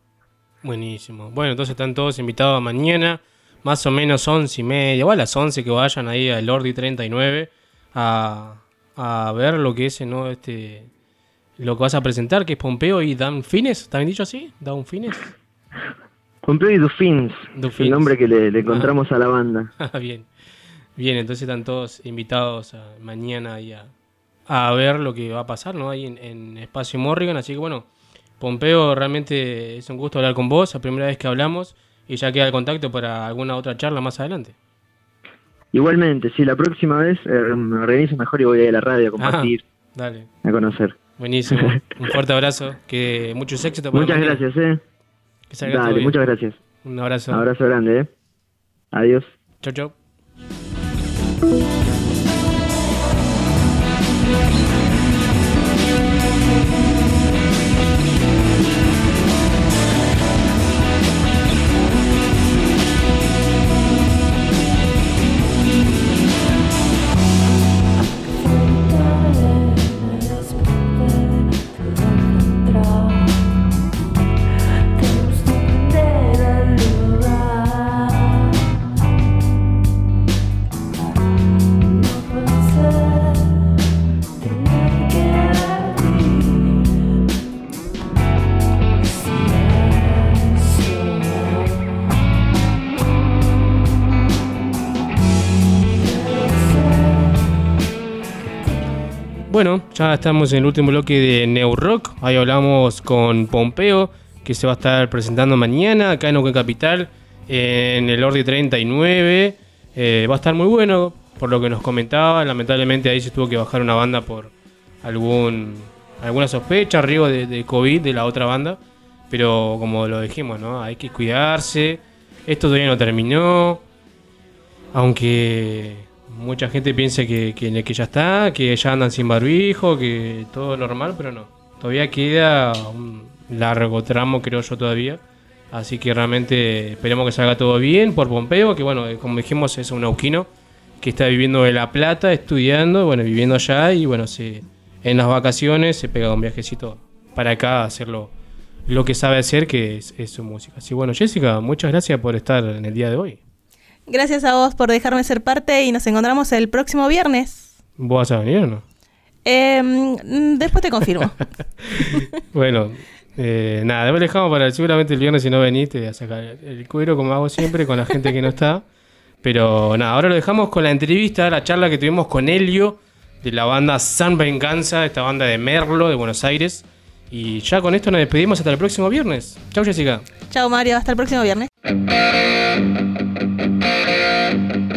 Buenísimo. Bueno, entonces están todos invitados a mañana, más o menos 11 y media, o a las 11 que vayan ahí al Ordi 39 a, a ver lo que es, ¿no? Este, lo que vas a presentar, que es Pompeo y Dan Fines, ¿está bien dicho así? ¿Dan Fines? Pompeo y Dufins, Dufins. el nombre que le, le encontramos a la banda. Ah, bien. Bien, entonces están todos invitados a- mañana ahí a, a ver lo que va a pasar, ¿no? Ahí en, en Espacio Morrigan. Así que bueno, Pompeo, realmente es un gusto hablar con vos, la primera vez que hablamos, y ya queda el contacto para alguna otra charla más adelante. Igualmente, si la próxima vez eh, me organizo mejor y voy a ir a la radio a compartir, Dale, a conocer. buenísimo. un fuerte abrazo, que muchos éxitos. para Muchas mañana. gracias, eh. Que salga todo Dale, bien. muchas gracias. Un abrazo. Abrazo grande, eh. Adiós. Chau, chau. Estamos en el último bloque de New Rock. Ahí hablamos con Pompeo, que se va a estar presentando mañana acá en Oque Capital, en el Ordi 39. Eh, va a estar muy bueno, por lo que nos comentaba. Lamentablemente ahí se tuvo que bajar una banda por algún alguna sospecha, riesgo de, de COVID de la otra banda. Pero como lo dijimos, ¿no? Hay que cuidarse. Esto todavía no terminó. Aunque mucha gente piensa que, que, que ya está, que ya andan sin barbijo, que todo normal, pero no. Todavía queda un largo tramo, creo yo, todavía. Así que realmente esperemos que salga todo bien por Pompeo, que bueno, eh, como dijimos, es un nauquino que está viviendo en La Plata, estudiando, bueno, viviendo allá y bueno, se, en las vacaciones se pega un viajecito para acá a hacerlo lo que sabe hacer, que es, es su música. Así bueno, Jessica, muchas gracias por estar en el día de hoy. Gracias a vos por dejarme ser parte y nos encontramos el próximo viernes. ¿Vos vas a venir o no? Eh, mm, después te confirmo. Bueno, eh, nada, después dejamos para seguramente el viernes si no venís te voy a sacar el cuero como hago siempre con la gente que no está. Pero nada, ahora lo dejamos con la entrevista, la charla que tuvimos con Helio de la banda San Venganza, esta banda de Merlo de Buenos Aires. Y ya con esto nos despedimos hasta el próximo viernes. Chau Jessica. Chao Mario, hasta el próximo viernes. Thank you.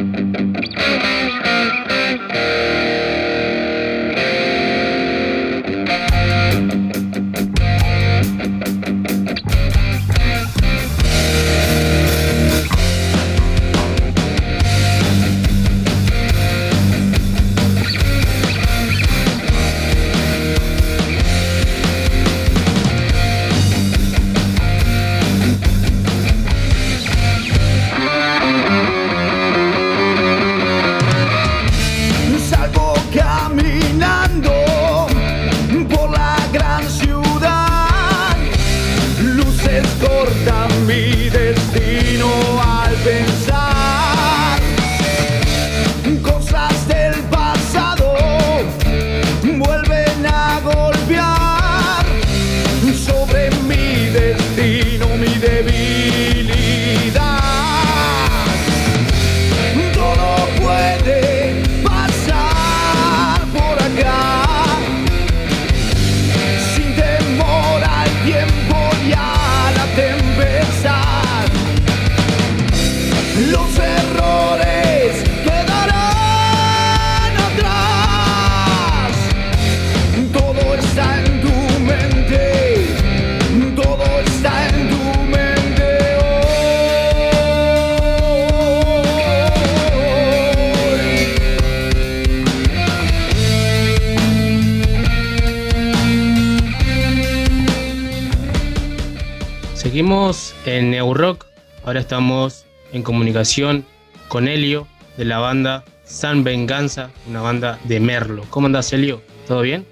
Estamos en comunicación con Helio de la banda San Venganza, una banda de Merlo. ¿Cómo andás, Helio? ¿Todo bien?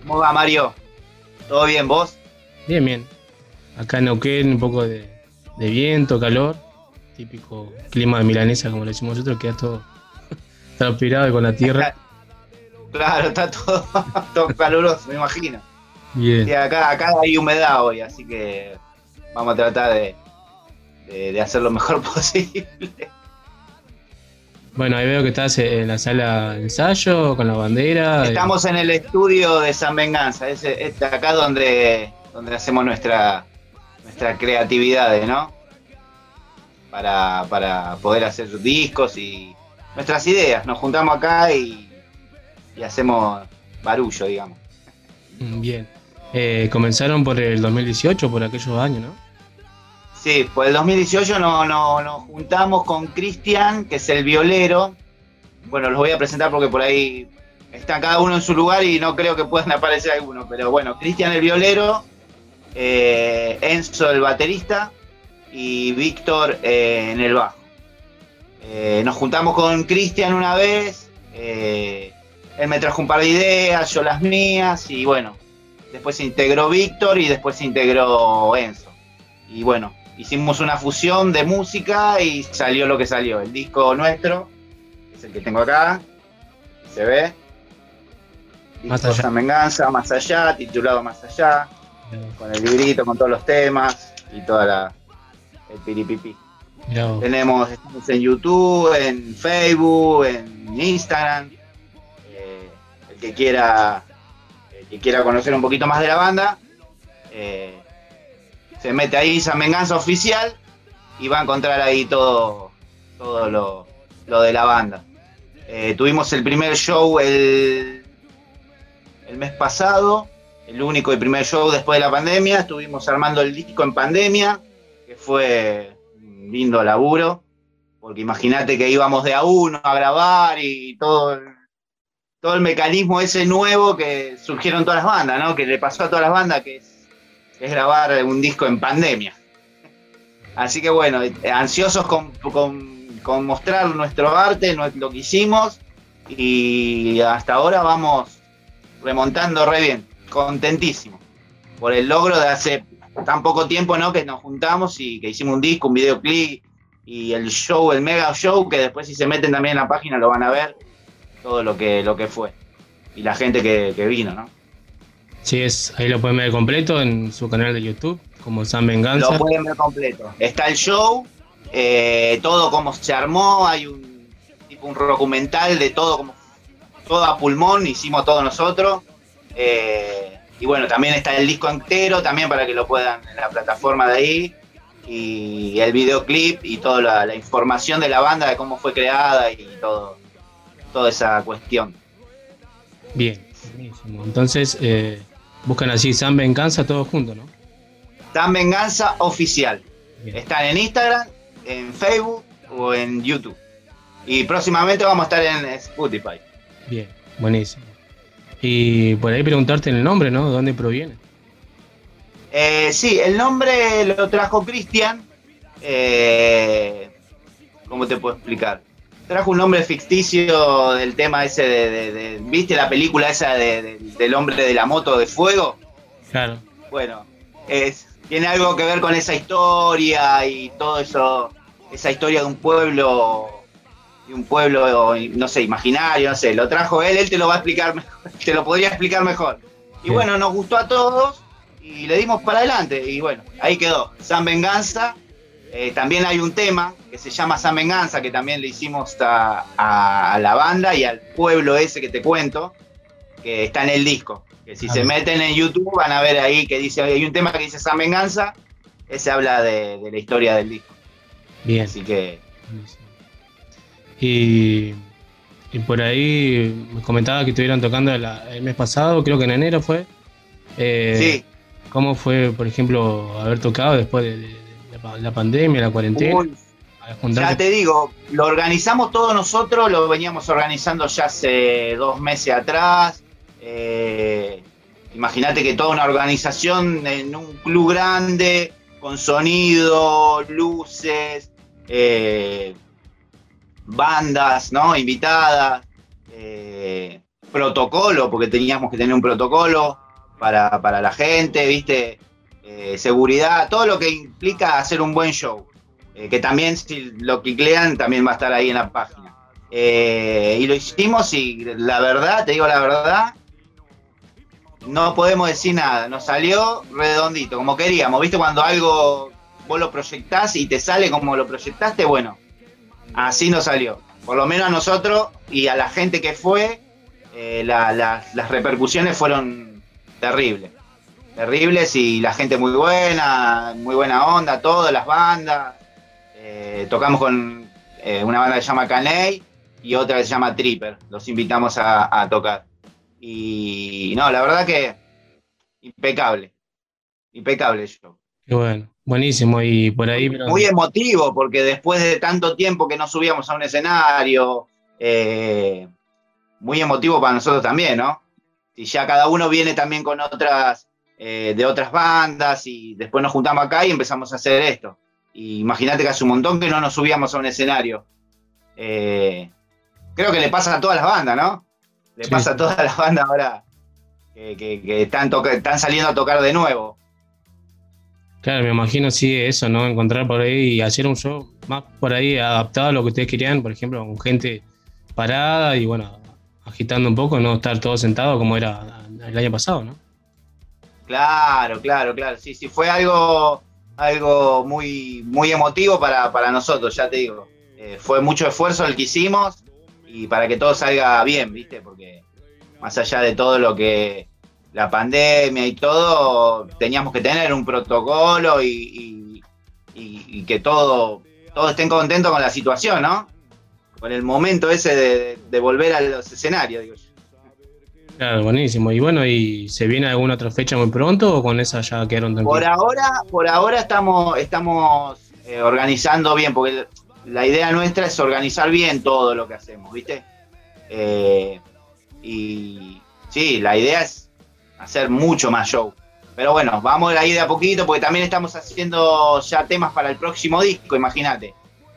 ¿Cómo va, Mario? ¿Todo bien, vos? Bien, bien. Acá en Neuquén un poco de, de viento, calor. Típico clima de milanesa, como le decimos nosotros, queda todo transpirado y con la tierra. Claro, está todo, todo caluroso, me imagino. Bien. Sí, acá, acá hay humedad hoy, así que vamos a tratar de, de, de hacer lo mejor posible. Bueno, ahí veo que estás en la sala de ensayo con la bandera. Estamos en el estudio de San Venganza, es, es acá donde, donde hacemos nuestra, nuestra creatividad, ¿no? Para, para poder hacer discos y nuestras ideas. Nos juntamos acá y, y hacemos barullo, digamos. Mm, Bien. Eh, comenzaron por el 2018, por aquellos años, ¿no? Sí, pues el 2018 no, no, nos juntamos con Cristian, que es el violero. Bueno, los voy a presentar porque por ahí están cada uno en su lugar y no creo que puedan aparecer algunos. Pero bueno, Cristian el violero, eh, Enzo el baterista y Víctor eh, en el bajo. Eh, nos juntamos con Cristian una vez, él me trajo un par de ideas, yo las mías y bueno, después se integró Víctor y después se integró Enzo. Y bueno, hicimos una fusión de música y salió lo que salió. El disco nuestro, que es el que tengo acá, se ve. Más allá. San Venganza, más allá, titulado Más allá, con el librito, con todos los temas y toda la el piripipi. Tenemos, estamos en YouTube, en Facebook, en Instagram. Eh, el que quiera, el que quiera conocer un poquito más de la banda, eh, se mete ahí San Venganza Oficial y va a encontrar ahí todo, todo lo, lo de la banda. Eh, tuvimos el primer show el, el mes pasado, el único y primer show después de la pandemia. Estuvimos armando el disco en pandemia, que fue un lindo laburo, porque imagínate que íbamos de a uno a grabar y todo el, todo el mecanismo ese nuevo que surgieron todas las bandas, ¿no? Que le pasó a todas las bandas, que es, es grabar un disco en pandemia. Así que bueno, ansiosos con, con- con mostrar nuestro arte, lo que hicimos, y hasta ahora vamos remontando re bien, contentísimo por el logro de hace tan poco tiempo, ¿no? Que nos juntamos y que hicimos un disco, un videoclip y el show, el mega show, que después si se meten también en la página lo van a ver, todo lo que, lo que fue. Y la gente que, que vino, ¿no? Sí, es, ahí lo pueden ver completo en su canal de YouTube, como San Venganza. Lo pueden ver completo. Está el show, eh, todo cómo se armó, hay un tipo un documental de todo como todo a pulmón, hicimos todo nosotros. Eh, y bueno, también está el disco entero, también para que lo puedan en la plataforma de ahí. Y el videoclip y toda la, la información de la banda, de cómo fue creada y todo, toda esa cuestión. Bien, buenísimo. Entonces, eh, buscan así San Venganza todos juntos, ¿no? Dan Venganza Oficial. Están en Instagram, en Facebook o en YouTube. Y próximamente vamos a estar en Spotify. Bien, buenísimo. Y por ahí preguntarte el nombre, ¿no? ¿De dónde proviene? Eh, sí, el nombre lo trajo Cristian. Eh, ¿Cómo te puedo explicar? Trajo un nombre ficticio del tema ese de, de- de- ¿Viste la película esa de- de- del hombre de la moto de fuego? Claro. Bueno, es, tiene algo que ver con esa historia y todo eso, esa historia de un pueblo, de un pueblo, no sé, imaginario, no sé, lo trajo él, él te lo va a explicar mejor, te lo podría explicar mejor. Y Bien. bueno, nos gustó a todos y le dimos para adelante y bueno, ahí quedó, San Venganza. Eh, también hay un tema que se llama San Venganza, que también le hicimos a, a- a la banda y al pueblo ese que te cuento, que está en el disco. Que si Ah, se meten en YouTube van a ver ahí que dice, hay un tema que dice San Venganza, ese habla de, de la historia del disco. Bien. Así que Y, y por ahí me comentaba que estuvieron tocando la- el mes pasado, creo que en enero fue. Eh, Sí. ¿Cómo fue, por ejemplo, haber tocado después de, de- de la, pa- la pandemia, la cuarentena? Uy, ya te digo, lo organizamos todos nosotros, lo veníamos organizando ya hace dos meses atrás. Eh, Imagínate que toda una organización en un club grande, con sonido, luces, eh, bandas, ¿no? Invitadas, eh, protocolo, porque teníamos que tener un protocolo para, para la gente, ¿viste? Eh, seguridad, todo lo que implica hacer un buen show. Eh, que también, si lo cliclean, también va a estar ahí en la página. Eh, y lo hicimos y la verdad, te digo la verdad, no podemos decir nada. Nos salió redondito, como queríamos. ¿Viste cuando algo vos lo proyectás y te sale como lo proyectaste? Bueno, así nos salió. Por lo menos a nosotros y a la gente que fue, eh, la- la- las repercusiones fueron terribles. Terribles y la gente muy buena, muy buena onda, todas las bandas. Eh, tocamos con eh, una banda que se llama Caney y otra que se llama Tripper. Los invitamos a, a tocar. Y no, la verdad que impecable. Impecable el show. Qué bueno, buenísimo. Y por ahí, pero- Muy emotivo, porque después de tanto tiempo que no subíamos a un escenario, eh, muy emotivo para nosotros también, ¿no? Y ya cada uno viene también con otras, eh, de otras bandas, y después nos juntamos acá y empezamos a hacer esto. Y imagínate que hace un montón que no nos subíamos a un escenario. Eh, creo que le pasa a todas las bandas, ¿no? Le Sí. pasa a todas las bandas ahora que, que- que están, están saliendo a tocar de nuevo. Claro, me imagino sí eso, ¿no? Encontrar por ahí y hacer un show más por ahí adaptado a lo que ustedes querían, por ejemplo, con gente parada y bueno, agitando un poco, no estar todo sentado como era el año pasado, ¿no? Claro, claro, claro. Sí, sí, fue algo, algo muy, muy emotivo para, para nosotros, ya te digo. Eh, fue mucho esfuerzo el que hicimos y para que todo salga bien, ¿viste? Porque más allá de todo lo que la pandemia y todo, teníamos que tener un protocolo y, que todo, todos estén contentos con la situación, ¿no? Con el momento ese de, de volver a los escenarios, digo yo. Claro, buenísimo. Y bueno, ¿y se viene alguna otra fecha muy pronto o con esa ya quedaron Por tranquilos? ahora, por ahora estamos, estamos eh, organizando bien, porque la idea nuestra es organizar bien todo lo que hacemos, ¿viste? Eh, y sí, la idea es hacer mucho más show. Pero bueno, vamos ahí de a poquito, porque también estamos haciendo ya temas para el próximo disco, imagínate.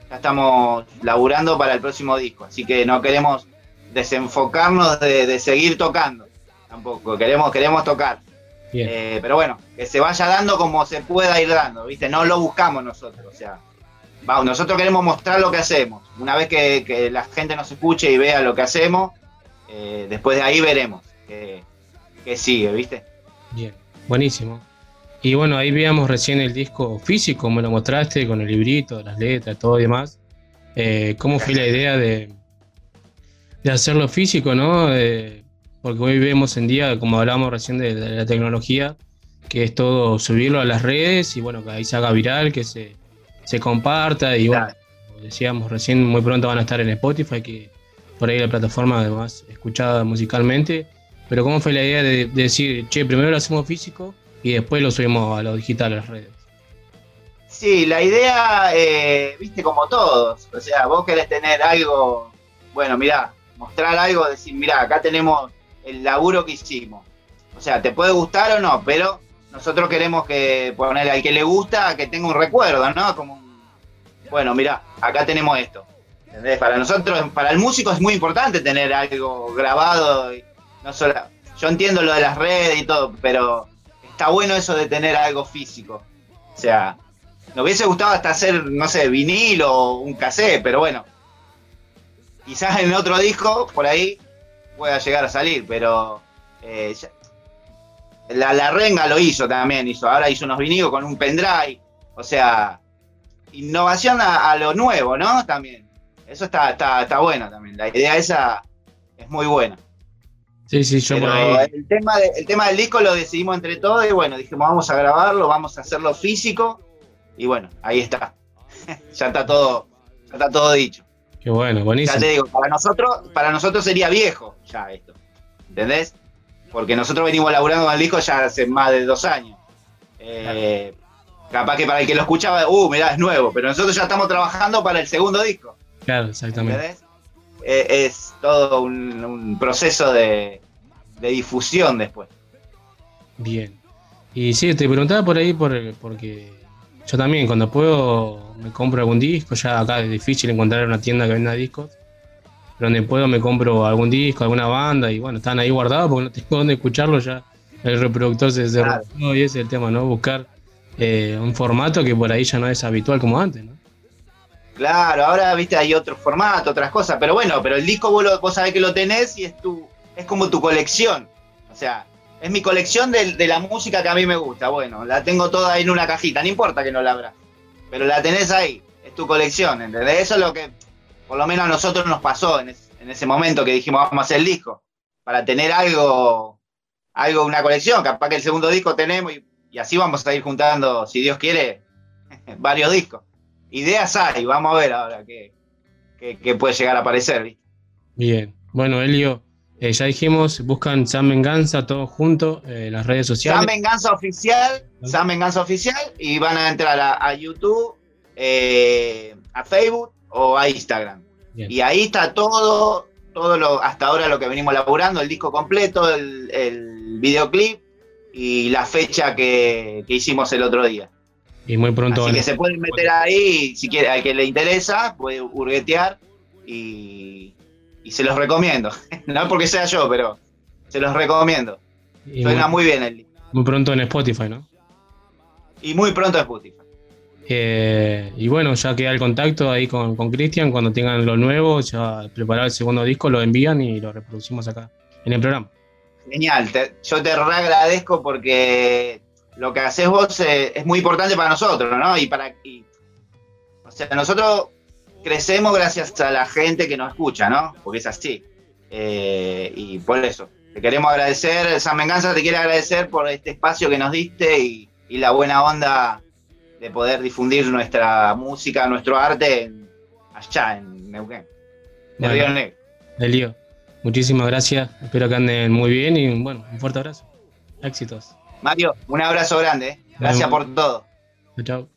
Ya estamos laburando para el próximo disco, así que no queremos desenfocarnos de, de seguir tocando. Tampoco, queremos, queremos tocar. Eh, pero bueno, que se vaya dando como se pueda ir dando, ¿viste? No lo buscamos nosotros, o sea, vamos, nosotros queremos mostrar lo que hacemos. Una vez que, que la gente nos escuche y vea lo que hacemos, eh, después de ahí veremos que, que sigue, ¿viste? Bien, buenísimo. Y bueno, ahí veíamos recién el disco físico, me lo mostraste con el librito, las letras, todo y demás. Eh, ¿Cómo fue la idea de, de hacerlo físico, no? Eh, porque hoy vemos en día, como hablábamos recién de, de la tecnología, que es todo subirlo a las redes y bueno, que ahí se haga viral, que se, se comparta y bueno, como decíamos recién, muy pronto van a estar en Spotify, que por ahí la plataforma más escuchada musicalmente. Pero ¿cómo fue la idea de, de decir, che, primero lo hacemos físico y después lo subimos a lo digital, a las redes? Sí, la idea, eh, viste, como todos. O sea, vos querés tener algo, bueno, mirá, mostrar algo, decir, mirá, acá tenemos el laburo que hicimos. O sea, te puede gustar o no, pero nosotros queremos que poner al que le gusta, que tenga un recuerdo, ¿no? Como bueno, mirá, acá tenemos esto. ¿Entendés? Para nosotros, para el músico es muy importante tener algo grabado. y No solo, yo entiendo lo de las redes y todo, pero está bueno eso de tener algo físico. O sea, nos hubiese gustado hasta hacer, no sé, vinil o un cassette, pero bueno. Quizás en otro disco, por ahí, pueda llegar a salir, pero eh, ya- la, la renga lo hizo también, hizo, ahora hizo unos vinilos con un pendrive, o sea, innovación a, a lo nuevo, ¿no? También. Eso está, está, está bueno también. La idea esa es muy buena. Sí, sí, yo Pero el tema, de- el tema del disco lo decidimos entre todos y bueno, dijimos vamos a grabarlo, vamos a hacerlo físico y bueno, ahí está. ya está todo, ya está todo dicho. Qué bueno, Ya buenísimo. te digo, para nosotros, para nosotros sería viejo ya esto. ¿Entendés? Porque nosotros venimos laburando con el disco ya hace más de dos años. Eh, Capaz que para el que lo escuchaba, uh, mirá, es nuevo, pero nosotros ya estamos trabajando para el segundo disco. Claro, exactamente. ¿Entendés? Eh, es todo un, un proceso de, de difusión después. Bien. Y sí, te preguntaba por ahí por, porque yo también, cuando puedo, me compro algún disco. Ya acá es difícil encontrar una tienda que venda discos. Pero donde puedo, me compro algún disco, alguna banda. Y bueno, están ahí guardados porque no tengo dónde escucharlos ya. El reproductor se cerró y ese es el tema, ¿no? Buscar eh, un formato que por ahí ya no es habitual como antes, ¿no? Claro, ahora viste hay otro formato, otras cosas, pero bueno, pero el disco vos, lo- vos sabés que lo tenés y es tu, es como tu colección. O sea, es mi colección de, de la música que a mí me gusta. Bueno, la tengo toda en una cajita, no importa que no la abras. Pero la tenés ahí, es tu colección, ¿entendés? Eso es lo que por lo menos a nosotros nos pasó en, es- en ese momento que dijimos vamos a hacer el disco. Para tener algo, algo, una colección, capaz que el segundo disco tenemos y, así vamos a ir juntando, si Dios quiere, varios discos. Ideas hay, vamos a ver ahora qué, puede llegar a aparecer. Bien. Bueno, Elio, eh, ya dijimos, buscan San Venganza todos juntos eh, en las redes sociales. San Venganza Oficial, San Venganza Oficial, y van a entrar a, a YouTube, eh, a Facebook o a Instagram. Bien. Y ahí está todo, todo lo, hasta ahora lo que venimos laburando, el disco completo, el, el videoclip y la fecha que, que hicimos el otro día. Y muy pronto. Así van que se pueden meter ahí, si quiere, al que le interesa, puede hurguetear y, y se los recomiendo. no porque sea yo, pero se los recomiendo. y Suena muy bien el muy pronto en Spotify, ¿no? Y muy pronto en Spotify. Eh, y bueno, ya queda el contacto ahí con con Cristian. Cuando tengan lo nuevo, ya preparar el segundo disco, lo envían y lo reproducimos acá en el programa. Genial, te- yo te re agradezco porque lo que haces vos eh, es muy importante para nosotros, ¿no? Y para. y- o sea, nosotros crecemos gracias a la gente que nos escucha, ¿no? Porque es así. Eh, y por eso, te queremos agradecer, San Venganza te quiere agradecer por este espacio que nos diste y, y la buena onda de poder difundir nuestra música, nuestro arte en- allá en Neuquén, de Bueno. Río Negro. Elio, muchísimas gracias. Espero que anden muy bien y bueno, un fuerte abrazo. Éxitos. Mario, un abrazo grande, ¿eh? gracias por todo. Chao,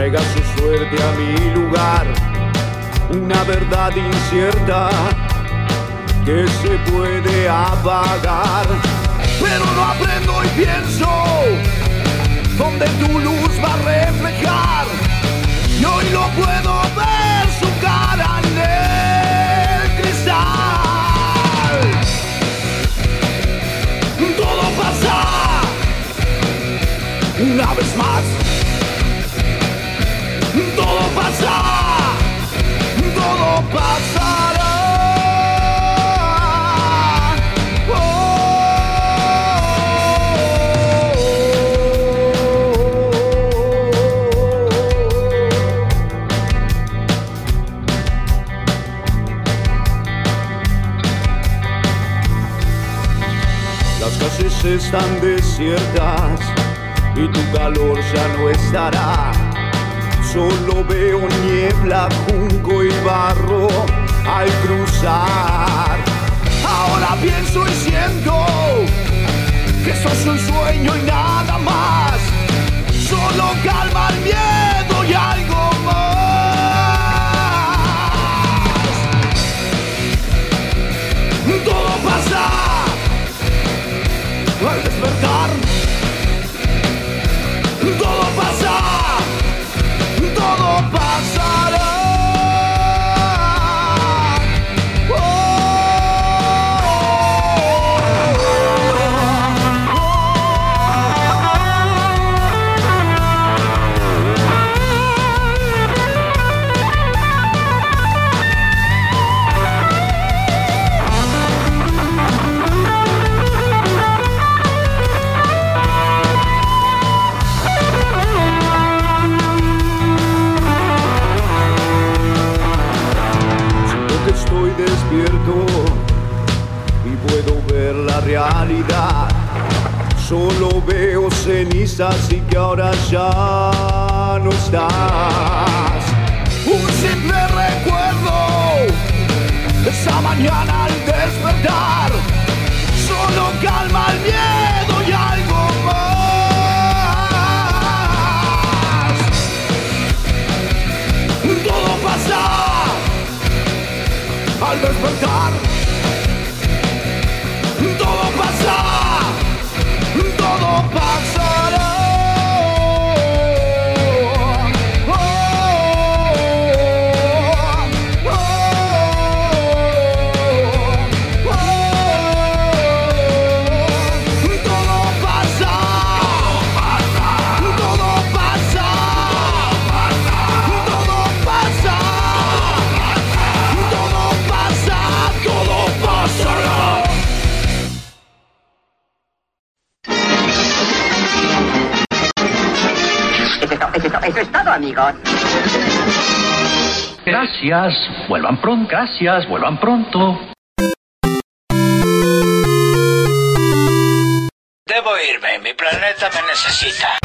traiga su suerte a mi lugar. Una verdad incierta que se puede apagar. Pero no aprendo y pienso donde tu luz va a reflejar. Y hoy lo puedo ver su cara en el cristal. Todo pasa una vez más. Todo pasa, todo pasará. Las calles están desiertas y tu calor ya no estará. Solo veo niebla, junco y barro al cruzar. Ahora pienso y siento que esto es un sueño y nada más. Solo calma el miedo y algo más. Todo pasa al despertar. Solo veo cenizas y que ahora ya no estás. un simple recuerdo. Esa mañana Gracias, vuelvan pronto, gracias, vuelvan pronto. Debo irme, mi planeta me necesita.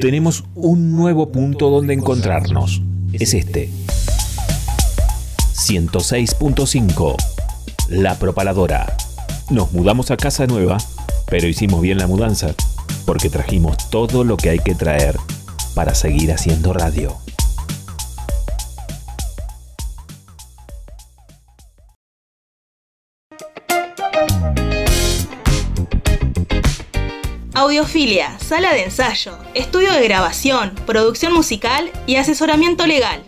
Tenemos un nuevo punto donde encontrarnos. Es este. 106.5. La propaladora. Nos mudamos a casa nueva, pero hicimos bien la mudanza, porque trajimos todo lo que hay que traer para seguir haciendo radio. Audiofilia, sala de ensayo, estudio de grabación, producción musical y asesoramiento legal.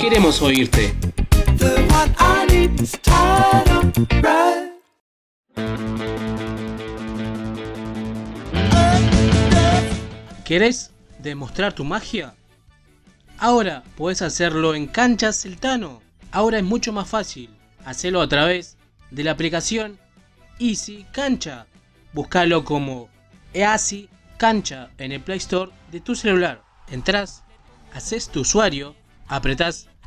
Queremos oírte. ¿Querés demostrar tu magia? Ahora puedes hacerlo en Canchas Celtano. Ahora es mucho más fácil. Hacelo a través de la aplicación Easy Cancha. Búscalo como Easy Cancha en el Play Store de tu celular. Entrás, haces tu usuario, apretás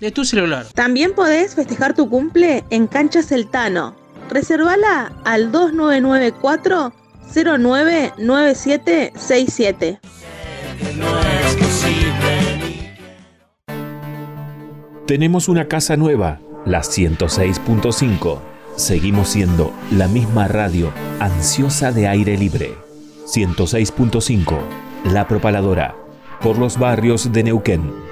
de tu celular. También podés festejar tu cumple en Canchas El Tano. Reservala al 2994 099767. Tenemos una casa nueva, la 106.5. Seguimos siendo la misma radio ansiosa de aire libre. 106.5, La Propaladora, por los barrios de Neuquén.